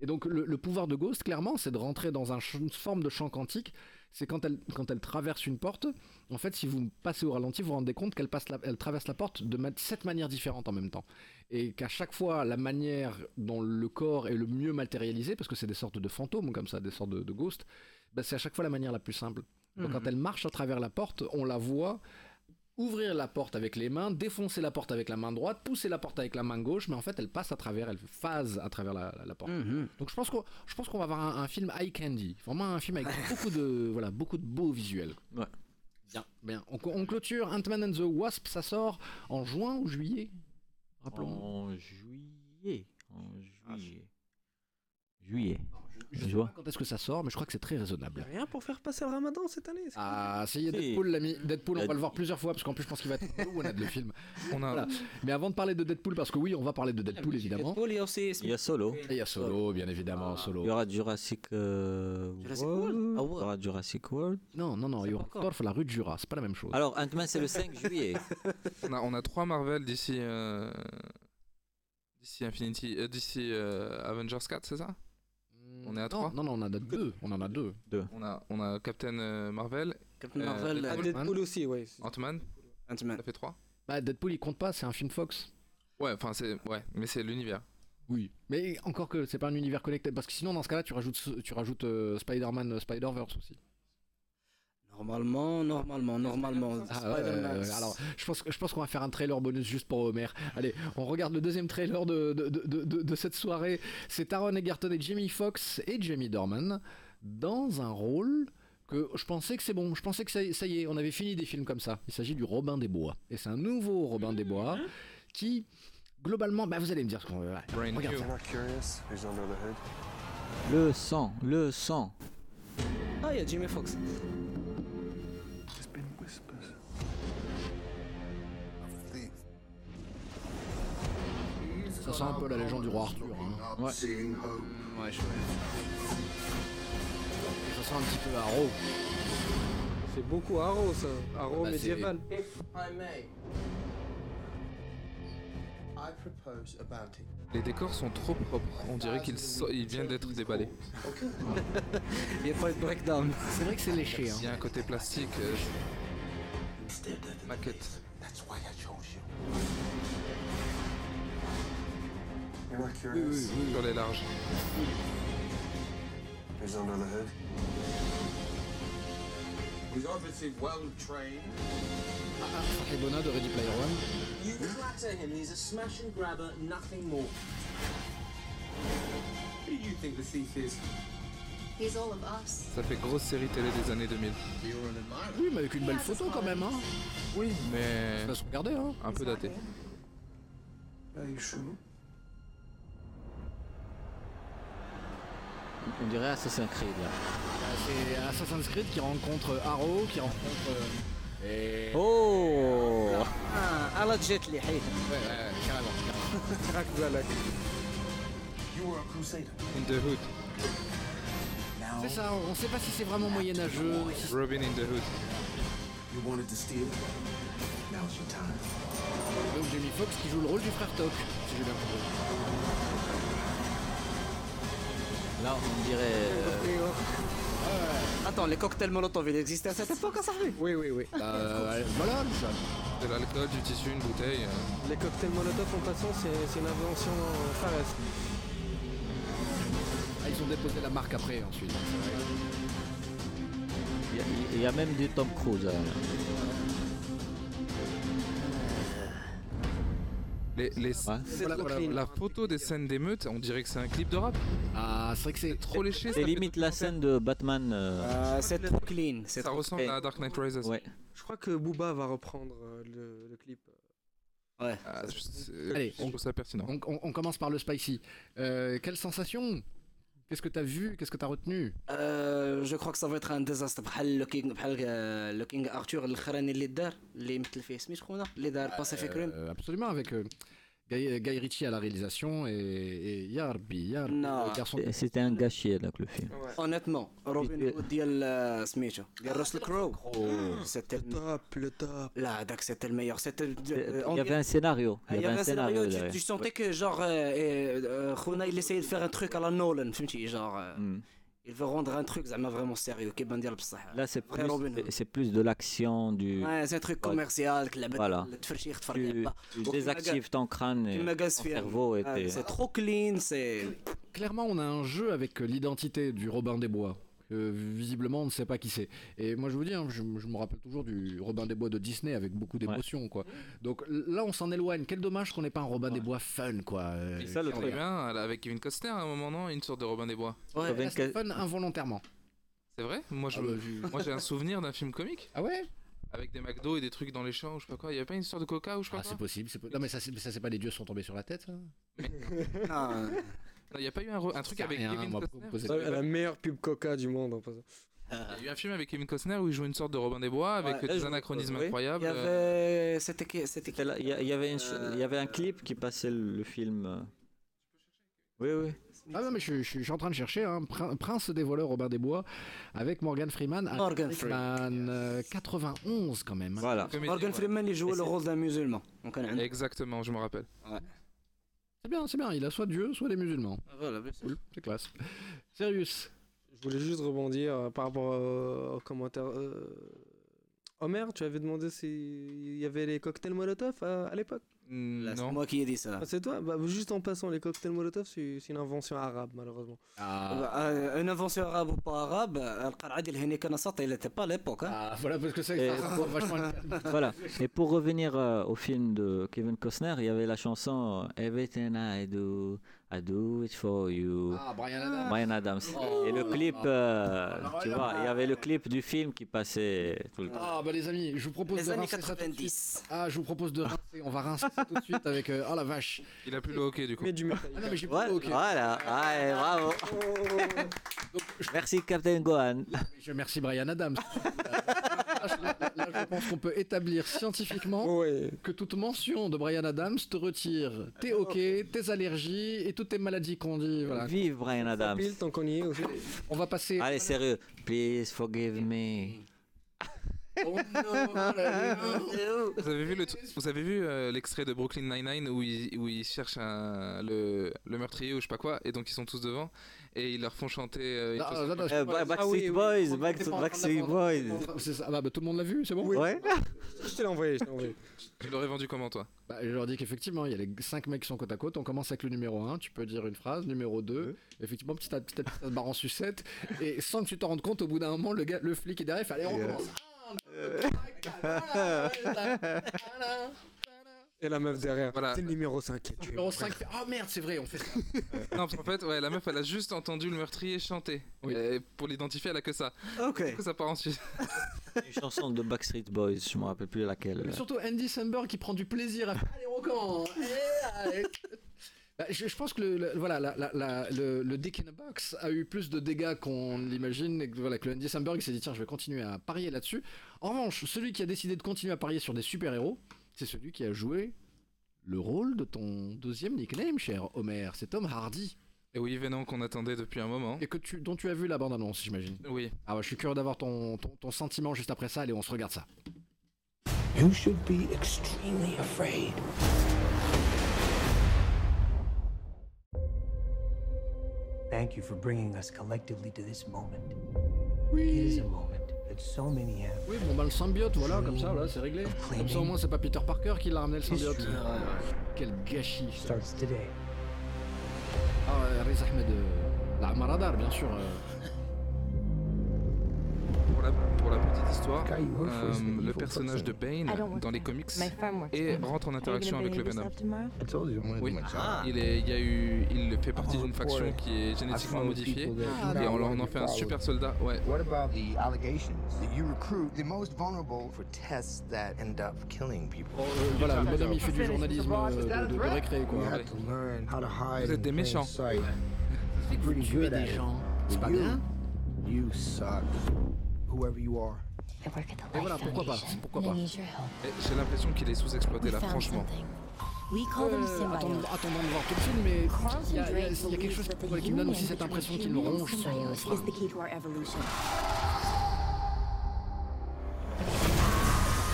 Et donc, le, le pouvoir de Ghost, clairement, c'est de rentrer dans un une forme de champ quantique. C'est quand elle, quand elle traverse une porte, en fait, si vous passez au ralenti, vous vous rendez compte qu'elle passe la- elle traverse la porte de sept manières différentes en même temps. Et qu'à chaque fois, la manière dont le corps est le mieux matérialisé, parce que c'est des sortes de fantômes comme ça, des sortes de, de ghosts, bah, c'est à chaque fois la manière la plus simple. Donc Mhm. quand elle marche à travers la porte, on la voit ouvrir la porte avec les mains, défoncer la porte avec la main droite, pousser la porte avec la main gauche, mais en fait elle passe à travers, elle phase à travers la, la- la porte. Mhm. Donc je pense qu'on, je pense qu'on va avoir un, un film eye candy, vraiment un film avec beaucoup de, voilà, beaucoup de beaux visuels. Ouais. Bien, bien. On, on clôture Ant-Man and the Wasp, ça sort en juin ou juillet? Rappelons. En juillet. En Ah, juillet. Juillet. Je sais Je vois. pas quand est-ce que ça sort, mais je crois que c'est très raisonnable. Rien pour faire passer le ramadan cette année. c'est Ah, y Si. Deadpool, l'ami. Deadpool, on va le voir plusieurs fois, parce qu'en plus, je pense qu'il va être on a le film. On a, Voilà. Mais avant de parler de Deadpool, parce que oui, on va parler de Deadpool, évidemment. Deadpool, il y a aussi Il y a Solo. Et il y a Solo, bien évidemment, Il y Solo. aura Jurassic, euh, Jurassic World. World. Ah Il y aura Jurassic World. Non, non, non, il y aura encore. Thor, la rue de Jura, c'est pas la même chose. Alors, Ant-Man, c'est le 5 juillet. on a, on a trois Marvel d'ici. euh, D'ici Infinity. euh, d'ici euh, Avengers 4, c'est ça? On est à non, trois Non, non, on en a deux. On en a deux. on a, on a Captain euh, Marvel, Captain Euh, Marvel Deadpool. Deadpool aussi, ouais. Ant-Man, Ant-Man ça fait trois Bah, Deadpool, il compte pas, c'est un film Fox. Ouais, enfin, c'est. Ouais, mais c'est l'univers. Oui. Mais encore que c'est pas un univers connecté, parce que sinon, dans ce cas-là, tu rajoutes, tu rajoutes euh, Spider-Man, Spider-Verse aussi. Normalement, normalement, normalement. Ah, alors, je pense, je pense qu'on va faire un trailer bonus juste pour Homer. Allez, on regarde le deuxième trailer de, de, de, de- de cette soirée. C'est Taron Egerton et Jamie Foxx et Jamie Dorman dans un rôle que je pensais que c'est bon. Je pensais que ça, y- ça y est, on avait fini des films comme ça. Il s'agit du Robin des Bois. Et c'est un nouveau Robin des Bois qui, globalement, bah, vous allez me dire ce qu'on veut. Brain Regarde ça. Le sang, le sang. Ah, il y a Jimmy Fox. Ça sent un peu la légende du roi Arthur. hein. Ouais. Ouais, je Ça sent un petit peu Arrow. C'est beaucoup Arrow, ça. Arrow Bah, médiéval. Les décors sont trop propres. On dirait qu'ils so- viennent d'être déballés. Il n'y a pas de breakdown. C'est vrai que c'est léché. Hein. Il y a un côté plastique, euh, maquette. You. Oui, oui, oui. Sur les larges. who's under the hood? He's obviously well trained. Ebona de Ready Player One. You flatter him, he's a smash and grabber, nothing more. Who do you think the thief is? He's all of us. Ça fait grosse série télé des années 2000. You're an admirer. Oui, mais avec une belle photo quand même. Hein. Oui, mais Ça va se regarder. Hein. un peu daté. Are you sure? On dirait Assassin's Creed là. C'est Assassin's Creed qui rencontre Arrow, qui rencontre. euh, Et... Oh Ah. Crack Zalak. You were a crusader. In the Hood. C'est ça, on sait pas si c'est vraiment moyenâgeux. si- Robin in the Hood. You wanted to steal? Now's your time. Donc Jamie Foxx qui joue le rôle du frère Toc, si j'ai bien compris. Là, on dirait. euh, Attends, les cocktails Molotov, ils existaient à cette époque, ça Oui, oui, oui. Euh, voilà, ça. De l'alcool, du tissu, une bouteille. euh. Les cocktails Molotov, en passant, c'est c'est une invention euh, Fares. Ah, ils ont déposé la marque après ensuite. Il y a- il y, a même du Tom Cruise. euh. Les, les- Ouais. C'est Voilà, trop voilà, clean. La photo des scènes d'émeute, on dirait que c'est un clip de rap. Ah, c'est vrai que c'est Trop léché. ça C'est limite la scène de Batman. euh, Euh, C'est trop clean. c'est Ça trop- ressemble à Dark Knight Rises. Ouais. Je crois que Booba va reprendre euh, le, le clip. Ouais. Ah, je, Allez, je trouve ça pertinent. On, on- on commence par le spicy. Euh, quelle sensation? Qu'est-ce que tu as vu? Qu'est-ce que tu as retenu? Euh, Je crois que ça va être un désastre. Le King, le euh, King Arthur, le Kharani Lidar, les euh, Pacific Rim. Euh, absolument, avec. Guy, Guy Ritchie à la réalisation et, et Yarbi, Yarbi, Non. le garçon. C'est- C'était un gâchis donc le film. honnêtement روبن Et- هود ديال آه، سميتو ديال راسل كرو سيتي Top, le top. لا هذاك سيتي الميور سيتي Il y avait un scénario. Il y avait un scénario tu, derrière. tu sentais que genre euh, euh, euh, خونا il essayait de faire un truc à la Nolan فهمتي genre euh, Hmm. Il veut rendre un truc vraiment sérieux. Là, c'est plus, de l'action du. Ouais, c'est un truc commercial. Voilà. Tu, tu désactives ton crâne et ton cerveau. C'est trop clean. C'est. Clairement, on a un jeu avec l'identité du Robin des Bois que visiblement, on ne sait pas qui c'est. Et moi, je vous dis, hein, je, je me rappelle toujours du Robin des Bois de Disney avec beaucoup d'émotion, quoi. Donc là, on s'en éloigne. Quel dommage qu'on n'ait pas un Robin des Bois fun, quoi. euh, Et ça, le truc bien, avec Kevin Costner à un moment, non Une sorte de Robin des Bois. Ouais, Robin Là, fun involontairement. C'est vrai? Moi, je, Ah bah, moi, j'ai un souvenir d'un film comique Ah ouais? Avec des McDo et des trucs dans les champs ou je sais pas quoi. Il y avait pas une histoire de Coca ou je sais Ah, pas c'est possible. c'est po- Non, mais ça, c'est ça, c'est pas les dieux sont tombés sur la tête, ça Non, Non, Il y a pas eu un, re- un truc avec rien, Kevin Costner La meilleure pub Coca du monde. Il y a eu un film avec Kevin Costner où il joue une sorte de Robin des Bois avec Ouais, des anachronismes oui. incroyables. Il y avait. C'était qui C'était qui C'était là, Il y, a- il y avait une ch- il y avait un clip qui passait le, le film. euh. Oui, oui. Ah non, mais je, je- je suis en train de chercher hein, Prin- Prince des voleurs Robin des Bois avec Morgan Freeman. à Morgan Freeman, euh, 91 quand même. Voilà. Comédie, Morgan ouais. Freeman, il jouait le rôle d'un musulman. On un- Exactement, je me rappelle. C'est bien, c'est bien. Il a soit Dieu, soit les musulmans. Voilà, bien sûr. Cool, c'est classe. Sirius. Je voulais juste rebondir euh, par rapport euh, aux commentaires. euh, Homer, tu avais demandé s'il y avait les cocktails Molotov à, à l'époque? Mm, Là, c'est moi qui ai dit ça. Ah, c'est toi bah, Juste en passant, les cocktails Molotov, c'est, une invention arabe, malheureusement. Ah. ah. Bah, euh, une invention arabe ou pas arabe, euh, Al-Qara'ad il n'était pas à l'époque. Hein. Ah, voilà, parce que ça, voilà. Et pour revenir euh, au film de Kevin Costner, il y avait la chanson Everything I Do. I do it for you. Ah, Brian Adams. Brian Adams. Oh. Et le clip, euh, Ah, tu vois, il y avait le clip du film qui passait tout le temps. Ah, bah les amis, je vous propose Les de années rincer ça tout de suite. 90. Ah, je vous propose de rincer. On va rincer ça tout de suite avec. euh, Oh la vache. Il a plus le hockey du coup. Mais du. Ah non, mais j'ai Ouais, plus. Ok. Voilà, Allez, bravo. Merci Captain Gohan. Je remercie Brian Adams. là, je pense qu'on peut établir scientifiquement Ouais. que toute mention de Brian Adams te retire tes OK, tes allergies et toutes tes maladies qu'on dit. Voilà. Vive Brian Adams. Pile, tant qu'on y est aussi. On va passer. Allez, sérieux. Please forgive me. Oh non, Vous avez vu le vous avez vu euh, l'extrait de Brooklyn Nine-Nine où ils où ils cherchent un- le, le meurtrier ou je sais pas quoi et donc ils sont tous devant et ils leur font chanter euh, Euh, Ah Backstreet. Boys, Backstreet. Boys. C'est ça. Ah bah, tout le monde l'a vu, c'est bon Ouais. Je te l'ai envoyé, je t'ai envoyé. Tu l'aurais vendu comment toi Bah, je leur dis qu'effectivement, il y a les 5 mecs qui sont côte à côte. On commence avec le numéro 1, tu peux dire une phrase. Numéro 2, effectivement, petit à petit, à petit, ça se barre en sucette. Et sans que tu t'en rendes compte, au bout d'un moment, le, gars, le flic est derrière, il fait Allez, on commence. Et la meuf derrière. Voilà. C'est le numéro 5. Numéro 5, fait Oh merde, c'est vrai, on fait ça. Non, parce qu'en fait, ouais, la meuf elle a juste entendu le meurtrier chanter. Oui. Et pour l'identifier, elle a que ça. Ok. Du coup, ça part ensuite. Une chanson de Backstreet Boys, je me rappelle plus laquelle. Mais surtout Andy Samberg qui prend du plaisir à faire. Eh, allez. Bah, je, je pense que le, le- voilà, la- la- la- le, le Dick in a Box a eu plus de dégâts qu'on l'imagine. Et que, voilà, que le Andy Samberg s'est dit tiens, je vais continuer à parier là-dessus. En revanche, celui qui a décidé de continuer à parier sur des super-héros, c'est celui qui a joué le rôle de ton deuxième nickname, cher Homer. C'est Tom Hardy. Et oui, Venom qu'on attendait depuis un moment. Et que tu, dont tu as vu la bande-annonce, j'imagine. Oui. Ah ouais, je suis curieux d'avoir ton, ton, ton sentiment juste après ça. Allez, on se regarde ça. You should be extremely afraid. Thank you for bringing us collectively to this moment. It is a moment Oui, bon bah le symbiote, voilà, comme ça, voilà, c'est réglé. Comme ça au moins c'est pas Peter Parker qui l'a ramené le symbiote. Ah, quel gâchis. Ah, Riz Ahmed, euh, la Maradar, bien sûr. euh. Pour la, pour la petite histoire, euh, le personnage de Bane dans les comics et rentre en interaction avec le Venom. Oui. job. Il, est, il, y a eu, il fait partie Oh, d'une faction qui est génétiquement found modifiée Ah, et on, en fait un super soldat. Ouais. What about the allegations? That you recruit the most vulnerable for tests that end up killing people? Oh, euh, voilà, le bonhomme il fait du journalisme euh, de, de, de récré You quoi. have to learn how to hide Vous êtes des méchants. vous tuez des gens. C'est pas bien You suck. Whoever you are. I work at the Et voilà, pourquoi pas. Pourquoi pas need your help. Et J'ai l'impression qu'il est sous-exploité We là, found franchement. something. We call them Euh, attendons, de voir tout le film, mais il y, a- il y a- Drake il y a quelque chose qui me donne aussi cette impression qu'il ronge son frein.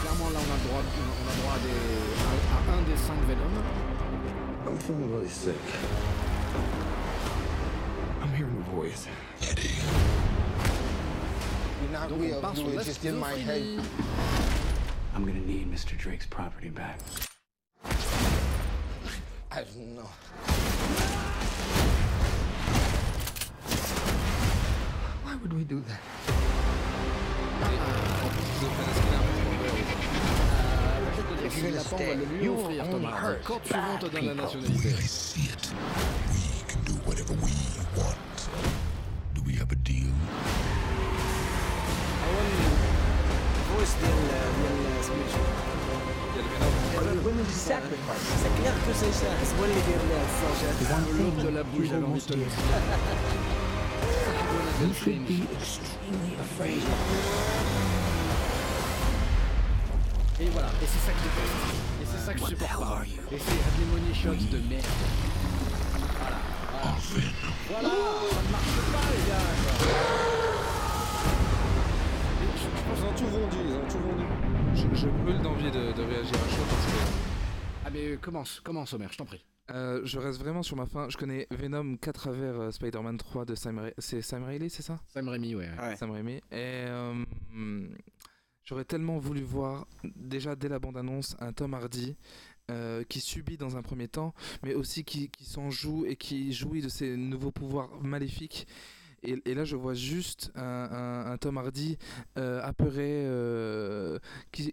Clairement là on a le droit, on a droit à, des, à, à un des cinq Venom. I'm feeling really sick? I'm hearing a voice. You're not Donc on real. part You sur were la just in my head. schizophrénie. I'm gonna need Mr. Drake's property back. I don't know. Why would we do that? En plus, schizophrène, est-ce qu'il a un peu de problème C'est-à-dire If que you're gonna Lapin va stay, le lui you offrir, only Thomas. hurt Quand tu veux, on te bad donne la people. nationalité. see it. We can do whatever we want. فويس ديال ديال سميتو Il y a le Venom. سي كلير كو سي شاهز هو اللي داير لها الفرجات L'autre de la bouche, j'avais envie de te le dire. You should be extremely afraid. Et voilà, et c'est ça que je déteste. Et c'est ça que je supporte pas. Et c'est des money shots de merde. Voilà, voilà. Voilà, ça ne marche pas les gars. ont tout vendu, ils ont tout vendu. Je, je brûle d'envie de, de réagir à chaud parce que Ah mais commence, commence Omer, je t'en prie. euh, je reste vraiment sur ma fin. Je connais Venom qu'à travers euh, Spider-Man 3 de Sam Raimi. C'est Sam Raimi, c'est ça? Sam Raimi, ouais. Ouais. Sam Raimi. Et euh, j'aurais tellement voulu voir, déjà dès la bande-annonce, un Tom Hardy euh, qui subit dans un premier temps, mais aussi qui, qui s'en joue et qui jouit de ses nouveaux pouvoirs maléfiques. Et, là, je vois juste un, Tom Hardy euh, apeuré, euh, qui,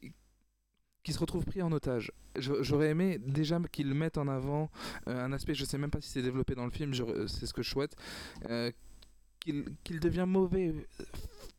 se retrouve pris en otage. J'aurais aimé déjà qu'ils mettent en avant euh, un aspect, je sais même pas si c'est développé dans le film, c'est ce que je souhaite, euh, qu'il qu'il devient mauvais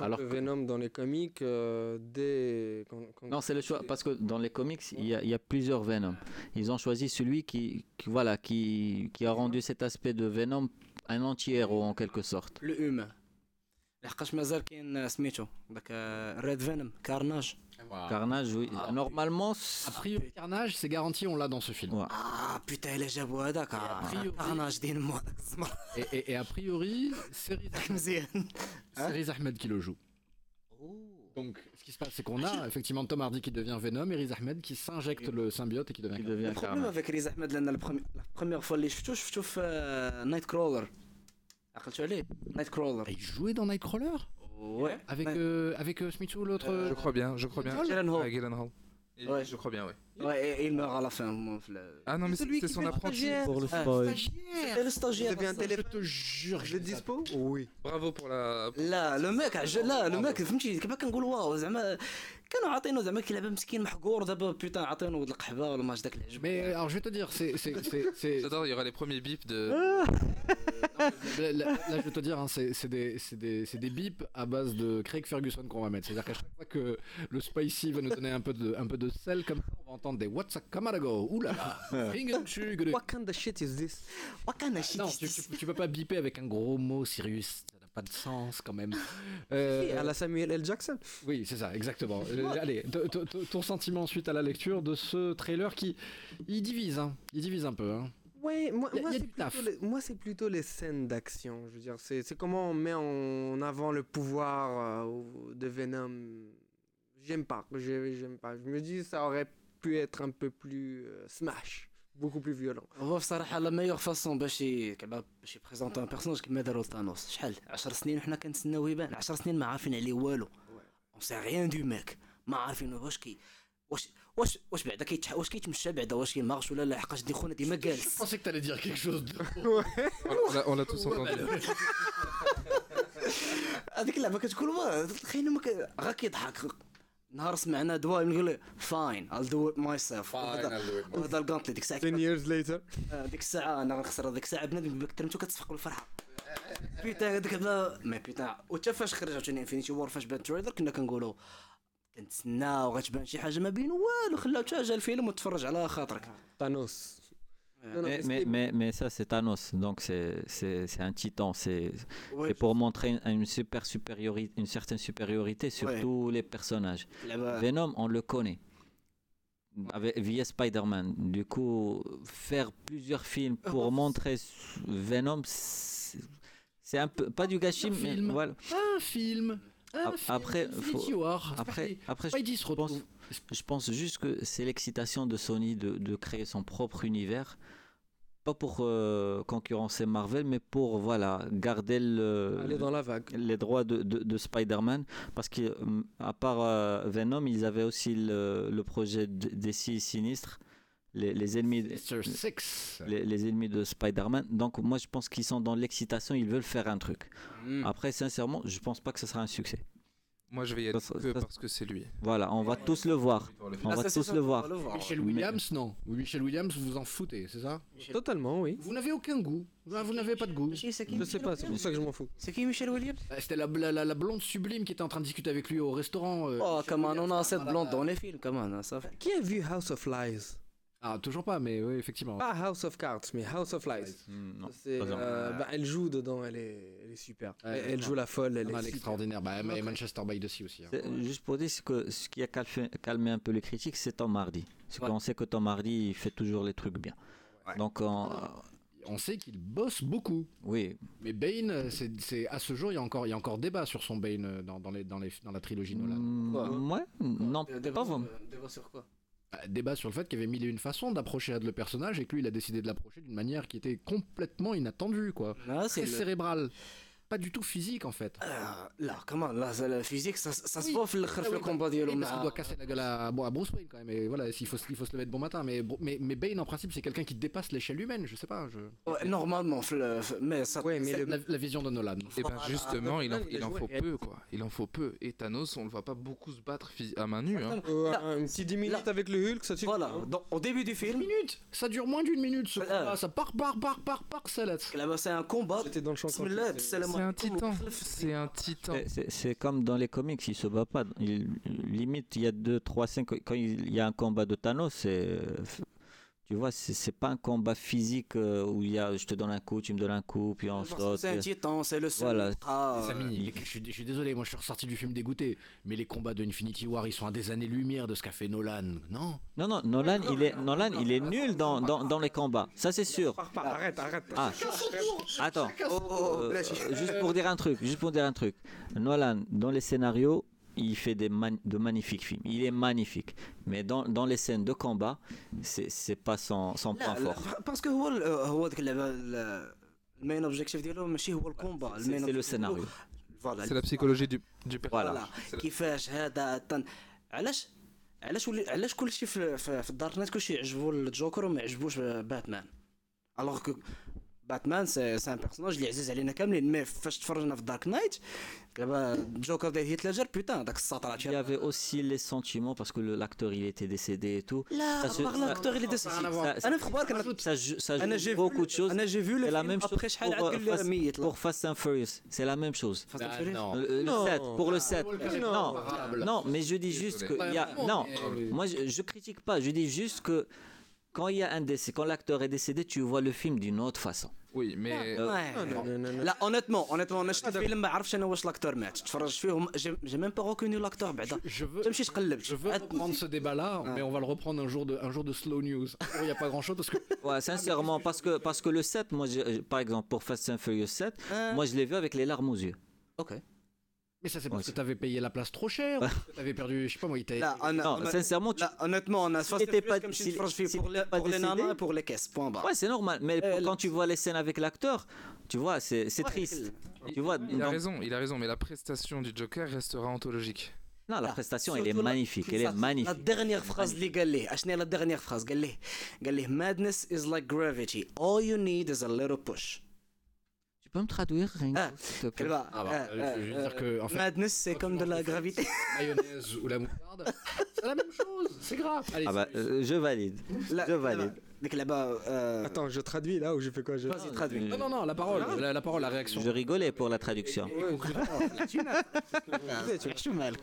Alors que Venom dans les comics, euh, dès... Non, c'est le choix, parce que dans les comics, il y, a, plusieurs Venom. Ils ont choisi celui qui, voilà, qui, qui a rendu cet aspect de Venom un anti-héros en quelque sorte. Le Hume. لحقاش مازال كاين سميتو داك ريد فينوم كارناج Carnage, oui. Normalement, A priori, Carnage, c'est garanti, on l'a dans ce film. Ouais. اه بيتا الا جابوا هذاك priori- كارناج دين مو هذاك الزمر Et, et- et a priori, c'est Riz Ahmed- مزيان c'est Riz Ahmed qui le joue. Donc, ce qui se passe, c'est qu'on a effectivement Tom Hardy qui devient Venom et Riz Ahmed qui s'injecte le symbiote et qui devient. il Carnage. devient البروبليم Carnage. افيك ريز احمد لان البروميير فوا اللي شفتو شفتو في نايت كرولر عقلتو عليه نايت كرولر Il jouait dans Nightcrawler Ouais. Avec, Ouais. euh, avec euh, Smithsou, l'autre. Je crois bien, je crois bien. Gyllenhaal. Ah, Gyllenhaal. Et- Ouais. Je crois bien, oui. Ouais, et il meurt à la fin. moi, في le- Ah non, mais c'est celui c'est qui son fait le apprenti. stagiaire. Pour le Ah, spoil. C'était le stagiaire. Vous avez un ça. téléphone Je te jure, Je dispo Oui. Bravo pour la. لا لو ماك عج... لا لو ماك فهمتي كيما كنقول واو زعما كانوا عاطينو زعما كيلعب مسكين محقور دابا بيتان عاطينو ولد القحبه ولا ما داك العجب Mais alors, je vais te dire, c'est. c'est- c'est- c'est- J'adore, il y aura les premiers bips de. Là, là- là, je vais te dire, hein, c'est c'est des, c'est des, c'est des bips à base de Craig Ferguson qu'on va mettre. C'est-à-dire qu'à chaque fois que le spicy va nous donner un peu de, un peu de sel comme ça, on va entendre des What's a Kamarago Ouh là là Ringenchug What kind of shit is this وكان شي Non, tu, tu, tu peux pas biper avec un gros mot, Sirius. Pas de sens quand même. Euh, À la Samuel L. Jackson Oui, c'est ça, exactement. Euh, allez, ton sentiment suite à la lecture de ce trailer qui. Il divise, hein. Il divise un peu, hein. Ouais, moi, moi, c'est plutôt les- plutôt scènes d'action. Je veux dire, c'est comment on met en avant le pouvoir euh, de Venom. J'aime pas, j'ai- j'aime pas. Je me dis, ça aurait pu être un peu plus euh, smash, beaucoup plus violent. هو بصراحة لا ميور فاسون باش كيما باش يبريزونتي ان بيرسوناج كيما داروا لثانوس شحال؟ 10 سنين وحنا كنتسناو يبان. 10 سنين ما عارفين عليه والو. اون سي ريان دو ماك ما عارفين واش كي واش واش واش بعدا كيتح واش كيتمشى بعدا؟ واش كيمارش ولا لا؟ حقاش دي خونا ديما جالس. chose. De. On l'a- on l'a tous entendu. هذيك اللعبة كتقول وا تخيل ما ك- غا كيضحك. نهار سمعنا دواء نقول له فاين I'll do it myself. وهذا القانطلي ديك الساعة 10 years later. آه، ديك الساعة أنا غنخسر هذيك الساعة بنادم بكترمتو كتصفق بالفرحة. بيتا هذاك بلا ما بيتا. وتا فاش خرج عاوتاني انفينيتي وور فاش بان التريلر كنا كنقولوا كنتسناو غتبان شي حاجة ما بين والو خلاو حتى جا الفيلم وتفرج على خاطرك. Thanos. Eh, mais, mais, ça, c'est Thanos, donc c'est un titan. C'est ouais, pour montrer une, super supériorité, une certaine supériorité sur tous les personnages. Venom, on le connaît via Spider-Man. Du coup, faire plusieurs films pour montrer Venom, c'est un peu. Pas du gâchis, mais film. voilà. Un film! Après, film, faut, après, après, après, je je pense juste que c'est l'excitation de Sony de, de créer son propre univers. Pas pour euh, concurrencer Marvel, mais pour voilà, garder le, Aller dans la vague. les droits de, de, de Spider-Man. Parce qu'à part euh, Venom, ils avaient aussi le, le projet de- des six sinistres, les, les ennemis. Les, les ennemis de Spider-Man. Donc moi je pense qu'ils sont dans l'excitation, ils veulent faire un truc. Hmm. Après sincèrement, je pense pas que ce sera un succès. Moi, je vais y aller Ça- que ça- parce que c'est lui. Voilà, on va tous le voir. On Ah, va ça, c'est tous le on voir. va. Michel Williams, non. Oui, Michel Williams, vous vous en foutez, c'est ça? Totalement, oui. Vous n'avez aucun goût. Vous n'avez pas de goût. Je sais pas, c'est pour ça que je m'en fous. C'est qui Michel Williams? Ah, C'était la, la, la- la blonde sublime qui était en train de discuter avec lui au restaurant. euh, Oh, comment on a cette blonde dans les films, comment ça fait Qui a vu House of Lies? Ah, toujours pas, mais oui, effectivement. Pas House of Cards, mais House of Lies. Hmm, non, euh, bah, elle joue dedans, elle est, elle est super. Ouais, elle, elle non. joue la folle, elle est elle est extraordinaire. Bah, et Manchester by the Sea aussi. hein. Juste pour dire que ce qui a calmé, calmé un peu les critiques, c'est Tom Hardy. Parce Ouais. qu'on sait que Tom Hardy, il fait toujours les trucs bien. Donc, on- On sait qu'il bosse beaucoup. oui, Mais Bane, c'est, à ce jour, il y a encore, il y a encore débat sur son Bane euh, dans, dans, les, dans, les, dans la trilogie Nolan. Mm, ouais, non, Débat pas sur- vraiment. débat sur quoi? Débat sur le fait qu'il y avait mille et une façons d'approcher le personnage et que lui, il a décidé de l'approcher d'une manière qui était complètement inattendue, quoi. Ah, c'est Très le- cérébrale pas du tout physique en fait. Euh, là, comment Là, la physique, ça, se voit le, ah bah, combat de oui, parce qu'il doit casser la gueule à, bon, Bruce Wayne quand même. Et voilà, il faut, se lever de bon matin. Mais, Bane, en principe, c'est quelqu'un qui dépasse l'échelle humaine. Je sais pas. Normalement, le, mais ça. La, vision de Nolan. Et ben justement, il en, faut peu quoi. Il en faut peu. Et Thanos, on le voit pas beaucoup se battre à main nue. Hein. Euh, un petit 10 minutes avec le Hulk, ça suffit. Voilà, au début du film. 10 minutes. Ça dure moins d'une minute. Ce ça part, part, part, part, part, c'est un combat. C'était dans le champ c'est un titan. C'est un titan. C'est comme dans les comics, il se bat pas. Il, limite, il y a deux, trois, cinq. Quand il y a un combat de Thanos, c'est tu vois, c'est c'est pas un combat physique euh, où il y a je te donne un coup, tu me donnes un coup, puis on saute. c'est un titan c'est le seul Voilà. euh, Samy, je, suis, je suis désolé, moi je suis ressorti du film dégoûté, mais les combats de Infinity War, ils sont à des années-lumière de ce qu'a fait Nolan, non? Non, non, Nolan, il est, Nolan, il est nul dans, dans, dans les combats. Ça, c'est sûr. Arrête, arrête. Ah, attends. oh, oh, Euh, Blachi. juste pour dire un truc, juste pour dire un truc. Nolan, dans les scénarios, il fait des man- de magnifiques films. Il est magnifique. Mais dans, dans les scènes de combat, c'est c'est pas son, son point لا لا fort. باسكو هو ال- هو ديك اللعبه ال- المين اوبجيكتيف ديالو ماشي هو الكومبا C'est c'est le scénario. فوالا C'est la psychologie du, du personnage. فوالا C'est la- كيفاش هذا تن... علاش علاش ولي علاش كلشي في في, في الدارك نايت كلشي يعجبو الجوكر وما يعجبوش باتمان الوغ كو باتمان سي سي ان بيرسوناج اللي عزيز علينا كاملين مي فاش تفرجنا في الدارك نايت دابا الجوكر ديال هيت ليدجر بوتان داك السطر Il y avait aussi les sentiments parce que le- l'acteur il était décédé et tout. لا Ça se- باغ ça- لاكتور اللي داس ça- ça- انا في اخبارك انا Ça, joue- ça انا joue جي beaucoup de choses. انا جي فيو C'est la même chose ابخي شحال pour, عاد euh, قال لي Fast- ميت pour Fast and Furious. C'est la même chose. Fast and Ah, Furious non. Le, le Non. 7, pour le 7. Non. Non, Comparable. non, mais je dis juste que. il y a, Vraiment, non, mais- moi je, je critique pas. Je dis juste que quand il y a un décès, quand l'acteur est décédé, tu vois le film d'une autre façon. Oui, mais لا اونيتمون اونيتمون انا شفت الفيلم ما عرفتش انا واش لاكتور مات تفرج فيهم جي ميم با ريكوني لاكتور بعدا Je veux, تمشي تقلب je veux reprendre ce débat-là, mais on va le reprendre un jour de, un jour de slow news. Il n'y a pas grand-chose parce que Ouais, sincèrement, parce que, parce que le 7, moi, je- euh, par exemple, pour Fast and Furious 7, moi je l'ai vu avec les larmes aux yeux. Ok. Mais ça, c'est parce que tu avais payé la place trop cher. Tu avais perdu, je sais pas moi, il t'a. لا انا Non, sincèrement, tu... لا اونيتمون انا S'il était pas- كنمشي s'il- نتفرج فيه s'il pour les était pas pour les décédé- nanas et pour les caisses point barre Ouais, c'est normal. Mais Euh, quand tu vois les scènes avec l'acteur, tu vois, c'est c'est Ouais, triste. il- Tu vois, il a donc- raison, il a raison, mais la prestation du Joker restera anthologique. Non, la لا. prestation, elle est Surtout la- magnifique. Elle est لا magnifique. ديرنيير فراز اللي قال ليه اشنو هي لا ديرنيير فراز قال ليه قال ليه madness is like gravity all you need is a little push Tu peux me traduire Ringo ah, s'il te plaît ah bah, ah, je veux ah, dire que, Madness, c'est comme de la gravité. Mayonnaise ou la moutarde, c'est la même chose, c'est grave. Bah, euh, je valide. Je valide. Là-bas. Euh, Attends, je traduis là ou je fais quoi je... Vas-y, traduis. Non, non, non, la parole, la, parole, la réaction. Je rigolais pour la traduction. Oh, tu mal.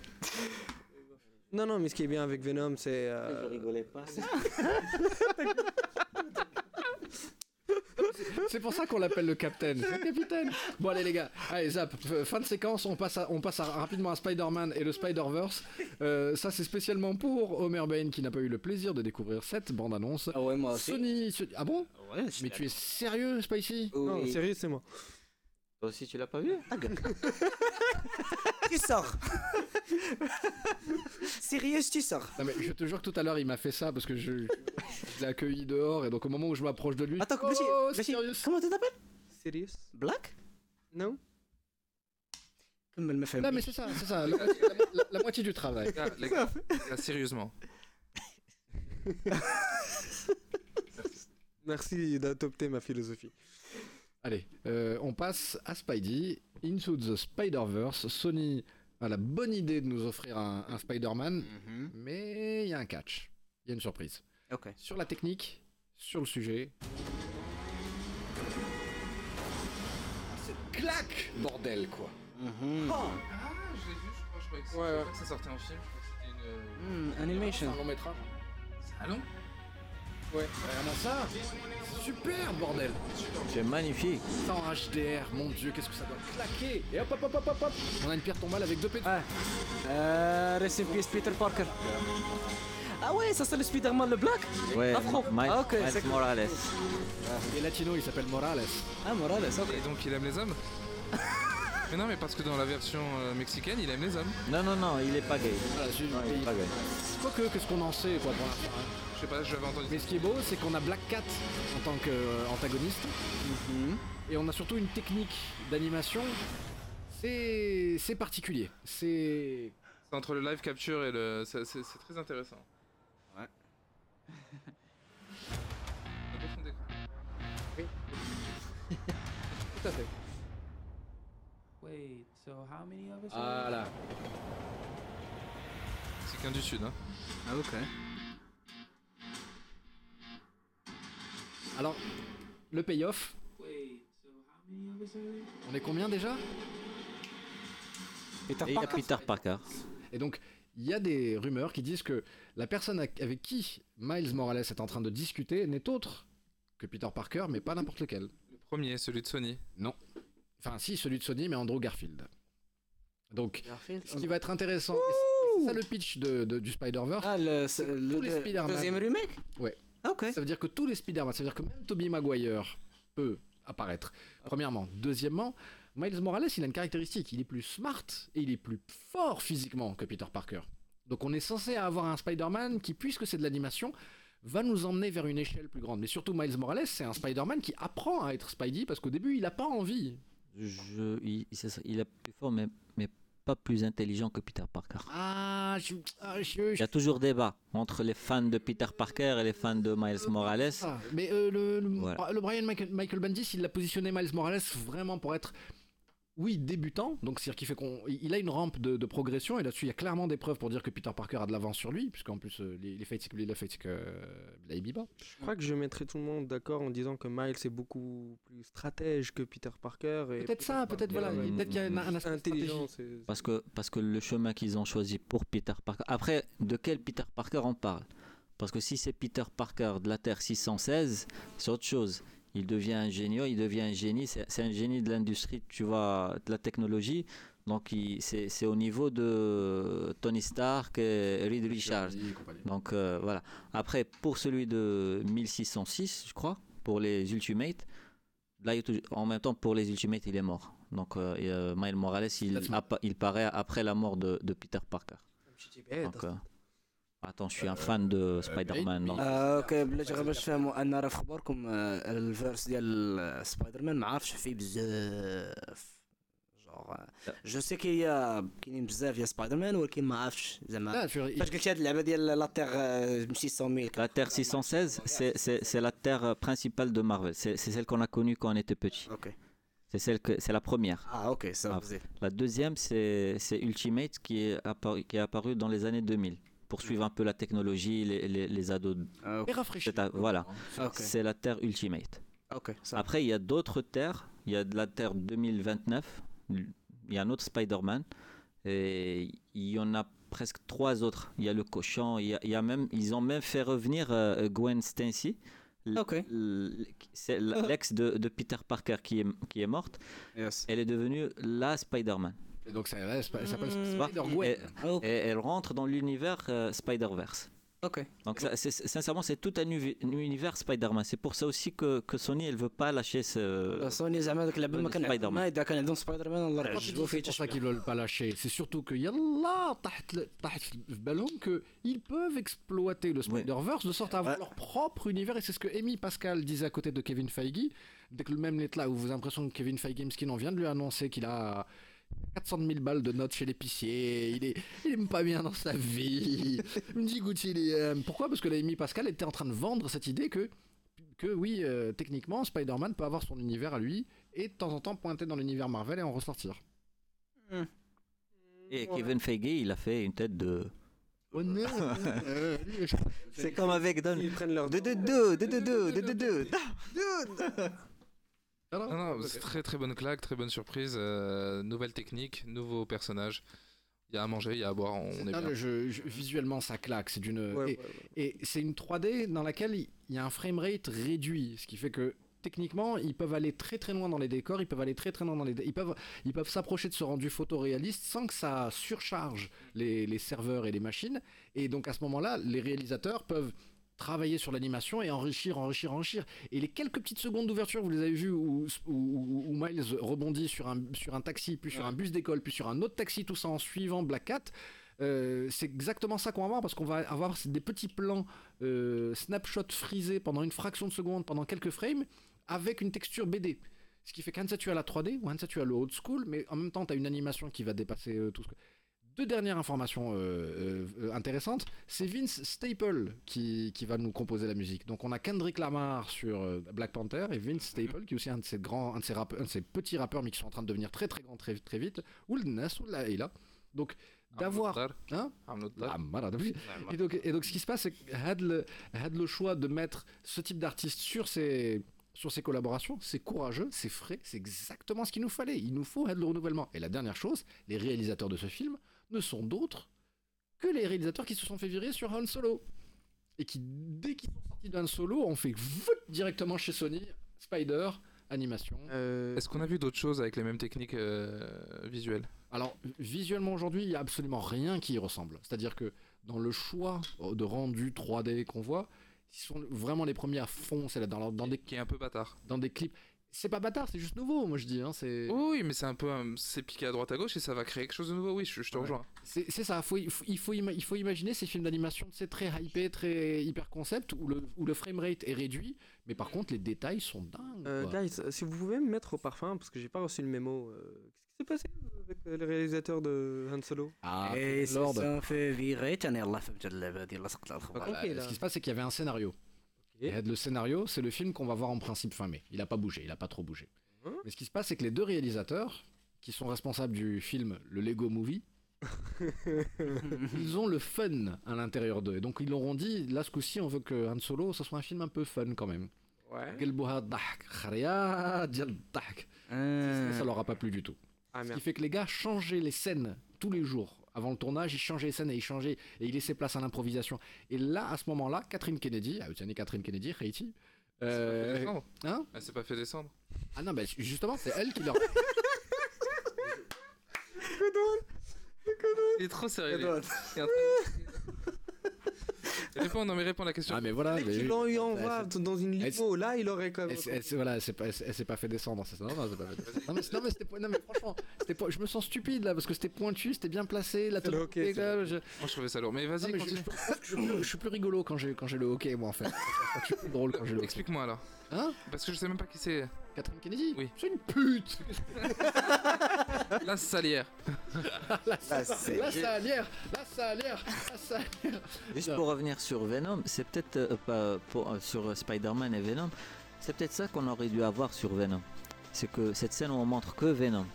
Non, non, mais ce qui est bien avec Venom, c'est. Euh, je rigolais pas. C'est pour ça qu'on l'appelle le capitaine. C'est le capitaine. Bon, allez, les gars. Allez, zap. F- Fin de séquence. On passe, à- on passe à- rapidement à Spider-Man et le Spider-Verse. Euh, ça, c'est spécialement pour Homer Bain qui n'a pas eu le plaisir de découvrir cette bande-annonce. ah ouais moi aussi Sony. Sony- Ah bon? Ouais Mais tu es sérieux, Spicy? Non, sérieux, c'est moi. Toi aussi, tu l'as pas vu Ta gueule. Tu sors Sérieux, tu sors je te jure que tout à l'heure il m'a fait ça parce que je, je l'ai accueilli dehors et donc au moment où je m'approche de lui. Attends, oh, comment tu t'appelles? Sirius. Black? Non Comme elle me fait. Non mais c'est ça, c'est ça, la, moitié du travail. Sérieusement. Merci d'adopter ma philosophie. Allez, euh, on passe à Spidey, Into the Spider-Verse. Sony a la bonne idée de nous offrir un, un Spider-Man, mais il y a un catch. Il y a une surprise. ok Sur la technique, sur le sujet. C'est claque Bordel, quoi Ah, je l'ai vu, je crois, je croyais que, Ouais, ouais. que ça sortait en film. Je croyais que c'était une. Hmm, animation Un long métrage Ah non Ouais. Regarde ça Super, bordel C'est magnifique. Ça en HDR, mon dieu, qu'est-ce que ça doit claquer Et hop, hop, hop, hop, hop, hop On a une pierre tombale avec deux pétales. Ah, euh, rest in peace Peter Parker. Ah ouais, ça c'est le Spider-Man le black Ouais, Afro. Miles, Ah, Miles. Morales. Et latino, il s'appelle Morales. Ah Morales, ok. Et donc il aime les hommes Mais non, mais parce que dans la version euh, mexicaine, il aime les hommes. Non, non, non, il est pas gay. Voilà, Non, il est pas gay. Quoique, qu'est-ce qu'on en sait, quoi, pour l'instant hein. Je sais pas, je l'avais entendu. Mais ce qui est beau, c'est qu'on a Black Cat en tant qu'antagoniste. Et on a surtout une technique d'animation. C'est c'est particulier. C'est. C'est entre le live capture et le. C'est très intéressant. Ouais. D'écran. Tout à fait. Wait, so how many of us? Voilà. C'est qu'un du sud, hein. Ah ok. Alors, le payoff, Wait, so how many of us are there? on est combien déjà? Peter Et il y a Parker Peter Parker. Et donc, il y a des rumeurs qui disent que la personne avec qui Miles Morales est en train de discuter n'est autre que Peter Parker, mais pas n'importe lequel. Le premier, celui de Sony. Non. Enfin, si, celui de Sony, mais Andrew Garfield. Donc, Garfield. ce qui va être intéressant, c'est ça le pitch de, de- du Spider-Verse, Ah le, le, le Spider-Man. deuxième remake? Ouais. Ok. ça veut dire que tous les Spider-Man, ça veut dire que même Tobey Maguire peut apparaître. Premièrement. Deuxièmement, Miles Morales, il a une caractéristique, il est plus smart et il est plus fort physiquement que Peter Parker. Donc on est censé avoir un Spider-Man qui, puisque c'est de l'animation, va nous emmener vers une échelle plus grande. Mais surtout Miles Morales, c'est un Spider-Man qui apprend à être Spidey parce qu'au début, il n'a pas envie. Je, il, ça, plus fort, mais, mais pas plus intelligent que Peter Parker. Ah, je, ah, je- Il y a toujours débat entre les fans de Peter Parker et les fans de Miles Morales. Ah, mais euh, le, le, Voilà. le Brian Michael, Michael Bendis, il a positionné Miles Morales vraiment pour être, oui, débutant. Donc, c'est-à-dire qu'il fait qu'on, il a une rampe de, de progression et là-dessus, il y a clairement des preuves pour dire que Peter Parker a de l'avance sur lui, puisqu'en plus, euh, les, les faits, c'est que les faits, c'est que euh, la Biba. Je crois que je mettrai tout le monde d'accord en disant que Miles est beaucoup plus stratège que Peter Parker. et Peut-être ça, peut-être voilà, ouais, peut-être qu'il y a un, un aspect intelligent. c'est- Parce que, parce que le chemin qu'ils ont choisi pour Peter Parker. Après, de quel Peter Parker on parle? Parce que si c'est Peter Parker de la Terre 616, c'est autre chose. Il devient un génie, il devient un génie. C'est un génie de l'industrie, tu vois, de la technologie. Donc, c'est au niveau de Tony Stark et Reed Richards. Donc, euh, voilà. Après, pour celui de 1606, je crois, pour les Ultimates, là, en même temps, pour les Ultimates, il est mort. Donc, euh, euh, Miles Morales, il, il paraît après la mort de, de Peter Parker. Donc, euh, attends, je suis un fan de Spider-Man. donc- آه، اوكي بلاتي غير باش تفهموا انا راه في خبركم آه، الفيرس ديال سبايدر مان ما عرفتش فيه بزاف جونغ جو سي كي كاينين بزاف ديال سبايدر مان ولكن ما عرفتش لا، زعما في- فاش قلت هاد اللعبه ديال لا تيغ 600 La Terre 616, c'est- c'est c'est la Terre euh, principale de Marvel. C'est c'est celle qu'on a connue quand on était petit. Ok. C'est celle que c'est la première. Ah, ok, ça va, Ah, vas-y. La deuxième, c'est c'est Ultimate qui est, apparu, qui est apparu dans les années 2000 pour suivre un peu la technologie, les, les, les ados. Ah, rafraîchir. Voilà. Ok. C'est la Terre Ultimate. Ok, ça. Après, il y a d'autres terres. Il y a de la Terre 2029. Il y a un autre Spider-Man. Et il y en a presque trois autres. Il y a le cochon. Il y a, il y a même, ils ont même fait revenir euh, Gwen Stacy. L- C'est l- l'ex de, de Peter Parker qui est, qui est morte. Elle est devenue la Spider-Man. Et donc, ça, elle s'appelle ça s'appelle Tu vois Spider-Gwen. et, et elle rentre dans l'univers euh, Spider-Verse. Ok. Donc ça, c'est- sincèrement, c'est tout un, uvi- un univers Spider-Man. C'est pour ça aussi que, que Sony, elle veut pas lâcher ce. سوني زعما ديك اللعبه ما كان Spider-Man. ما اذا كان عندهم سبايدر مان الله Quand tu dis يعجبو فيه C'est pour ça qu'ils veulent pas lâcher. C'est surtout que yallah, طاحت ل- طاحت في بالهم que ils peuvent exploiter le Spider-Verse de sorte à avoir leur propre univers et c'est ce que Amy Pascal disait à côté de Kevin Feige. Dès que le même est là où vous avez l'impression que Kevin Feige, Miskin, on vient de lui annoncer qu'il a 400 000 balles de notes chez l'épicier, il est, il aime pas bien dans sa vie. Il me dit, il euh, pourquoi Parce que la Amy Pascal était en train de vendre cette idée que, que oui, euh, techniquement, Spider-Man peut avoir son univers à lui et de temps en temps pointer dans l'univers Marvel et en ressortir. Et Kevin Feige, il a fait une tête de. Oh non C'est comme avec Don. Ils prennent leur De de de de de de de de Non, non, c'est très très bonne claque, très bonne surprise. euh, nouvelle technique, nouveau personnage. Il y a à manger, il y a à boire, on est bien. le jeu- je- visuellement, ça claque. C'est d'une Ouais, et, et c'est une 3D dans laquelle il y a un framerate réduit, ce qui fait que techniquement, ils peuvent aller très très loin dans les décors, ils peuvent aller très très loin dans les, dé- ils peuvent ils peuvent s'approcher de ce rendu photoréaliste sans que ça surcharge les, les serveurs et les machines. Et donc à ce moment-là, les réalisateurs peuvent travailler sur l'animation et enrichir, enrichir, enrichir. Et les quelques petites secondes d'ouverture, vous les avez vues où, où- où- où Miles rebondit sur un, sur un taxi, puis sur un bus d'école, puis sur un autre taxi, tout ça en suivant Black Cat. euh, c'est exactement ça qu'on va voir parce qu'on va avoir des petits plans euh, snapshot frisés pendant une fraction de seconde, pendant quelques frames, avec une texture BD. Ce qui fait qu'un tu as la 3D ou un tu as le old school, mais en même temps tu as une animation qui va dépasser euh, tout ce que. Deux dernières informations euh, euh, euh, intéressantes, c'est Vince Staple qui, qui va nous composer la musique. Donc on a Kendrick Lamar sur euh, Black Panther et Vince Staple qui est aussi un de ces grands, un de ces, rappeurs- un de ces petits rappeurs mais qui sont en train de devenir très très grands très, très vite. Ou le Nas ou la là. Donc d'avoir hein Ah, et donc et donc ce qui se passe c'est que had le, had le choix de mettre ce type d'artiste sur ses sur ses collaborations, c'est courageux, c'est frais, c'est exactement ce qu'il nous fallait. Il nous faut had le renouvellement. Et la dernière chose, les réalisateurs de ce film ne sont d'autres que les réalisateurs qui se sont fait virer sur Han Solo. Et qui, dès qu'ils sont sortis de Han Solo, ont fait directement chez Sony, Spider, animation. Est-ce qu'on a vu d'autres choses avec les mêmes techniques euh, visuelles? Alors, visuellement aujourd'hui, il n'y a absolument rien qui y ressemble. C'est-à-dire que dans le choix de rendu 3D qu'on voit, ils sont vraiment les premiers à fond, c'est là dans, leur- dans des qui est un peu bâtard. Dans des clips c'est pas bâtard, c'est juste nouveau, moi je dis. Hein, oui, mais c'est un peu. C'est piqué à droite à gauche et ça va créer quelque chose de nouveau, oui, je, je te rejoins. C'est, ça, il, faut, imaginer ces films d'animation c'est très hypé, très hyper concept, où le, où le framerate est réduit, mais par contre les détails sont dingues. Euh, guys, si vous pouvez me mettre au parfum, parce que j'ai pas reçu le mémo, euh, qu'est-ce qui s'est passé euh, avec euh, le réalisateur de Han Solo? Ah, et Lord. Ça fait virer, ce qui se passe, c'est qu'il y avait un scénario. Et le scénario, c'est le film qu'on va voir en principe fin mai. Il n'a pas bougé, il n'a pas trop bougé. Hein Mais ce qui se passe, c'est que les deux réalisateurs, qui sont responsables du film Le Lego Movie, ils ont le fun à l'intérieur d'eux. Et donc ils l'auront dit, là ce coup-ci, on veut que Han Solo, ce soit un film un peu fun quand même. Ouais. Euh. Ça leur a pas plu du tout. Ah, ce qui fait que les gars changeaient les scènes tous les jours avant le tournage, ils changeaient les scènes et ils changeaient et ils laissaient place à l'improvisation. Et là, à ce moment-là, Catherine Kennedy, ah, vous savez Catherine Kennedy, Haïti. euh, descendre. hein Elle s'est pas fait descendre. Ah non, bah justement, c'est elle qui leur. Il est trop sérieux. Il est en train de- Réponds, non mais réponds à la question. Ah mais voilà. mais- Ils l'ont eu en voix dans une Elle- limo, là il aurait quand même. Voilà, elle s'est pas, elle s'est- elle s'est pas fait descendre, c'est ça Non, non, c'est pas fait descendre. Non, mais, non, mais c'était pas- non, mais franchement, c'était pas- je me sens stupide là parce que c'était pointu, c'était bien placé. La le hockey. Moi je trouvais ça lourd. Mais vas-y, mais je, continue. je- je suis plus- je suis plus rigolo quand j'ai quand j'ai le hockey moi en fait. Je suis plus drôle quand j'ai le hockey. Explique-moi alors. Hein? Parce que je sais même pas qui c'est. Catherine Kennedy Oui. C'est une pute La salière. Là, ça, là, ça a l'air Là, ça a l'air Là, ça a l'air Juste pour revenir sur Venom, c'est peut-être euh, pas pour, euh, sur euh, Spider-Man et Venom, c'est peut-être ça qu'on aurait dû avoir sur Venom. C'est que cette scène où on montre que Venom,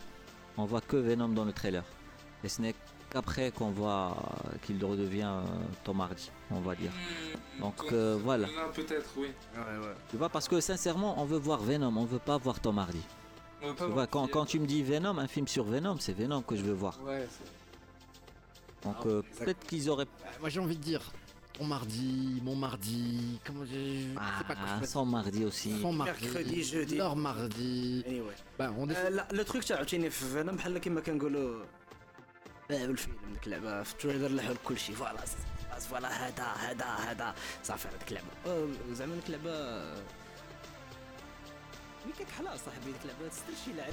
on voit que Venom dans le trailer. Et ce n'est qu'après qu'on voit euh, qu'il redevient euh, Tom Hardy, on va dire. Donc euh, voilà. Là, peut-être, oui. Tu vois, parce que sincèrement, on veut voir Venom, on veut pas voir Tom Hardy. On veut pas Tu voir vois, quand, qui- quand tu me dis Venom, un film sur Venom, c'est Venom que je veux voir. Ouais, Donc Ah, euh, peut-être qu'ils auraient. Moi, j'ai envie de dire ton mardi, mon mardi, comment j'ai... Ah, c'est pas quoi je sans mardi aussi. Son mardi, Mercredi, jeudi. leur mardi... Anyway. Ben, on آه، لا لو تروك تاع عاوتاني في فينوم بحال كيما كنقولوا باب الفيلم ديك اللعبه في التريلر لحوا كل شيء فوالا فوالا هذا هذا هذا. صافي هذيك اللعبه زعما ديك اللعبه ميكا كحلا صاحبي ديك اللعبه تستر شي لعب.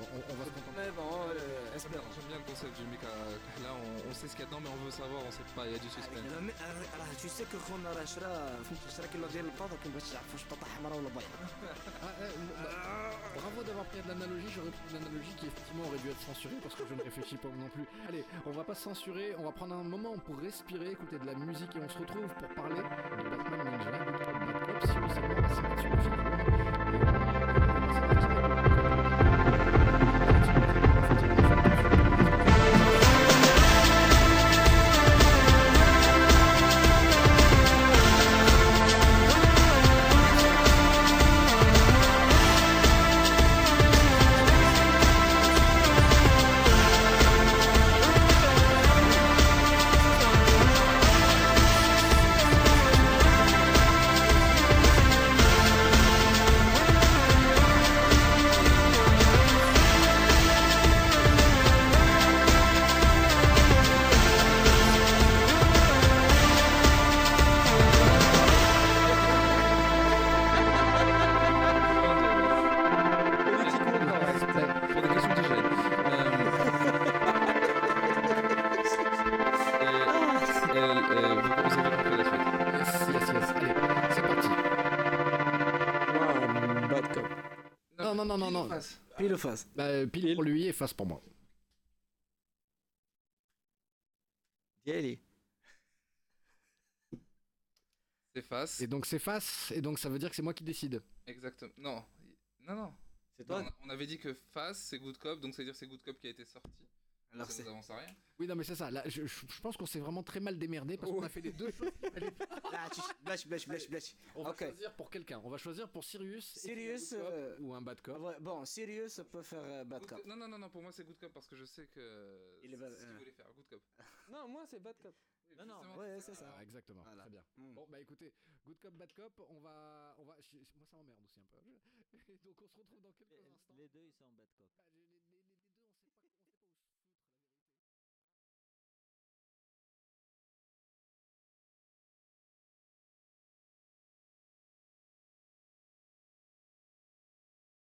on, on, on va se contenter mais bon espérons J'aime bien le concept du Mika Kahla, on, on sait ce qu'il y a dedans mais on veut savoir, on sait pas, il y a du suspense. راه تو سي كو خونا راه شرا فهمت شرا كيلو ديال البطاطا كنبغي تعرف واش بطاطا حمراء ولا بيضاء Ah, eh, bah, bravo d'avoir pris de l'analogie, j'aurais pris de l'analogie qui effectivement aurait dû être censurée parce que je ne réfléchis pas non plus. Allez, on va pas se censurer, on va prendre un moment pour respirer, écouter de la musique et on se retrouve pour parler de Batman Ninja, Good Cop, Bad Cop, si vous savez, on Bah, pile pour lui et face pour moi. C'est face. Et donc c'est face, et donc ça veut dire que c'est moi qui décide. Exactement. Non. Non, non. C'est toi Non, On avait dit que face c'est Good Cop, donc ça veut dire que c'est Good Cop qui a été sorti. Alors ça avance à rien? Oui, non, mais c'est ça. Là, je, je, pense qu'on s'est vraiment très mal démerdé parce qu'on a oh. fait les deux choses. Là, tu blèche. On va choisir pour quelqu'un. On va choisir pour Sirius. Sirius, euh, ou un bad cop. Bon, Sirius peut faire euh, Bad Cop. Non, non, non, non, pour moi c'est Good Cop parce que je sais que. Il est pas- c'est euh. voulait faire, Good Cop. Non, moi c'est Bad Cop. Non, non, Ouais, c'est ça. Ah, exactement. Très bien. Hmm. Bon, bah écoutez, good cop, bad cop, on va, on va. moi, ça m'emmerde aussi un peu. Donc, on se retrouve dans quelques Les, instants. les deux ils sont en Bad Cop. Bah, les- les-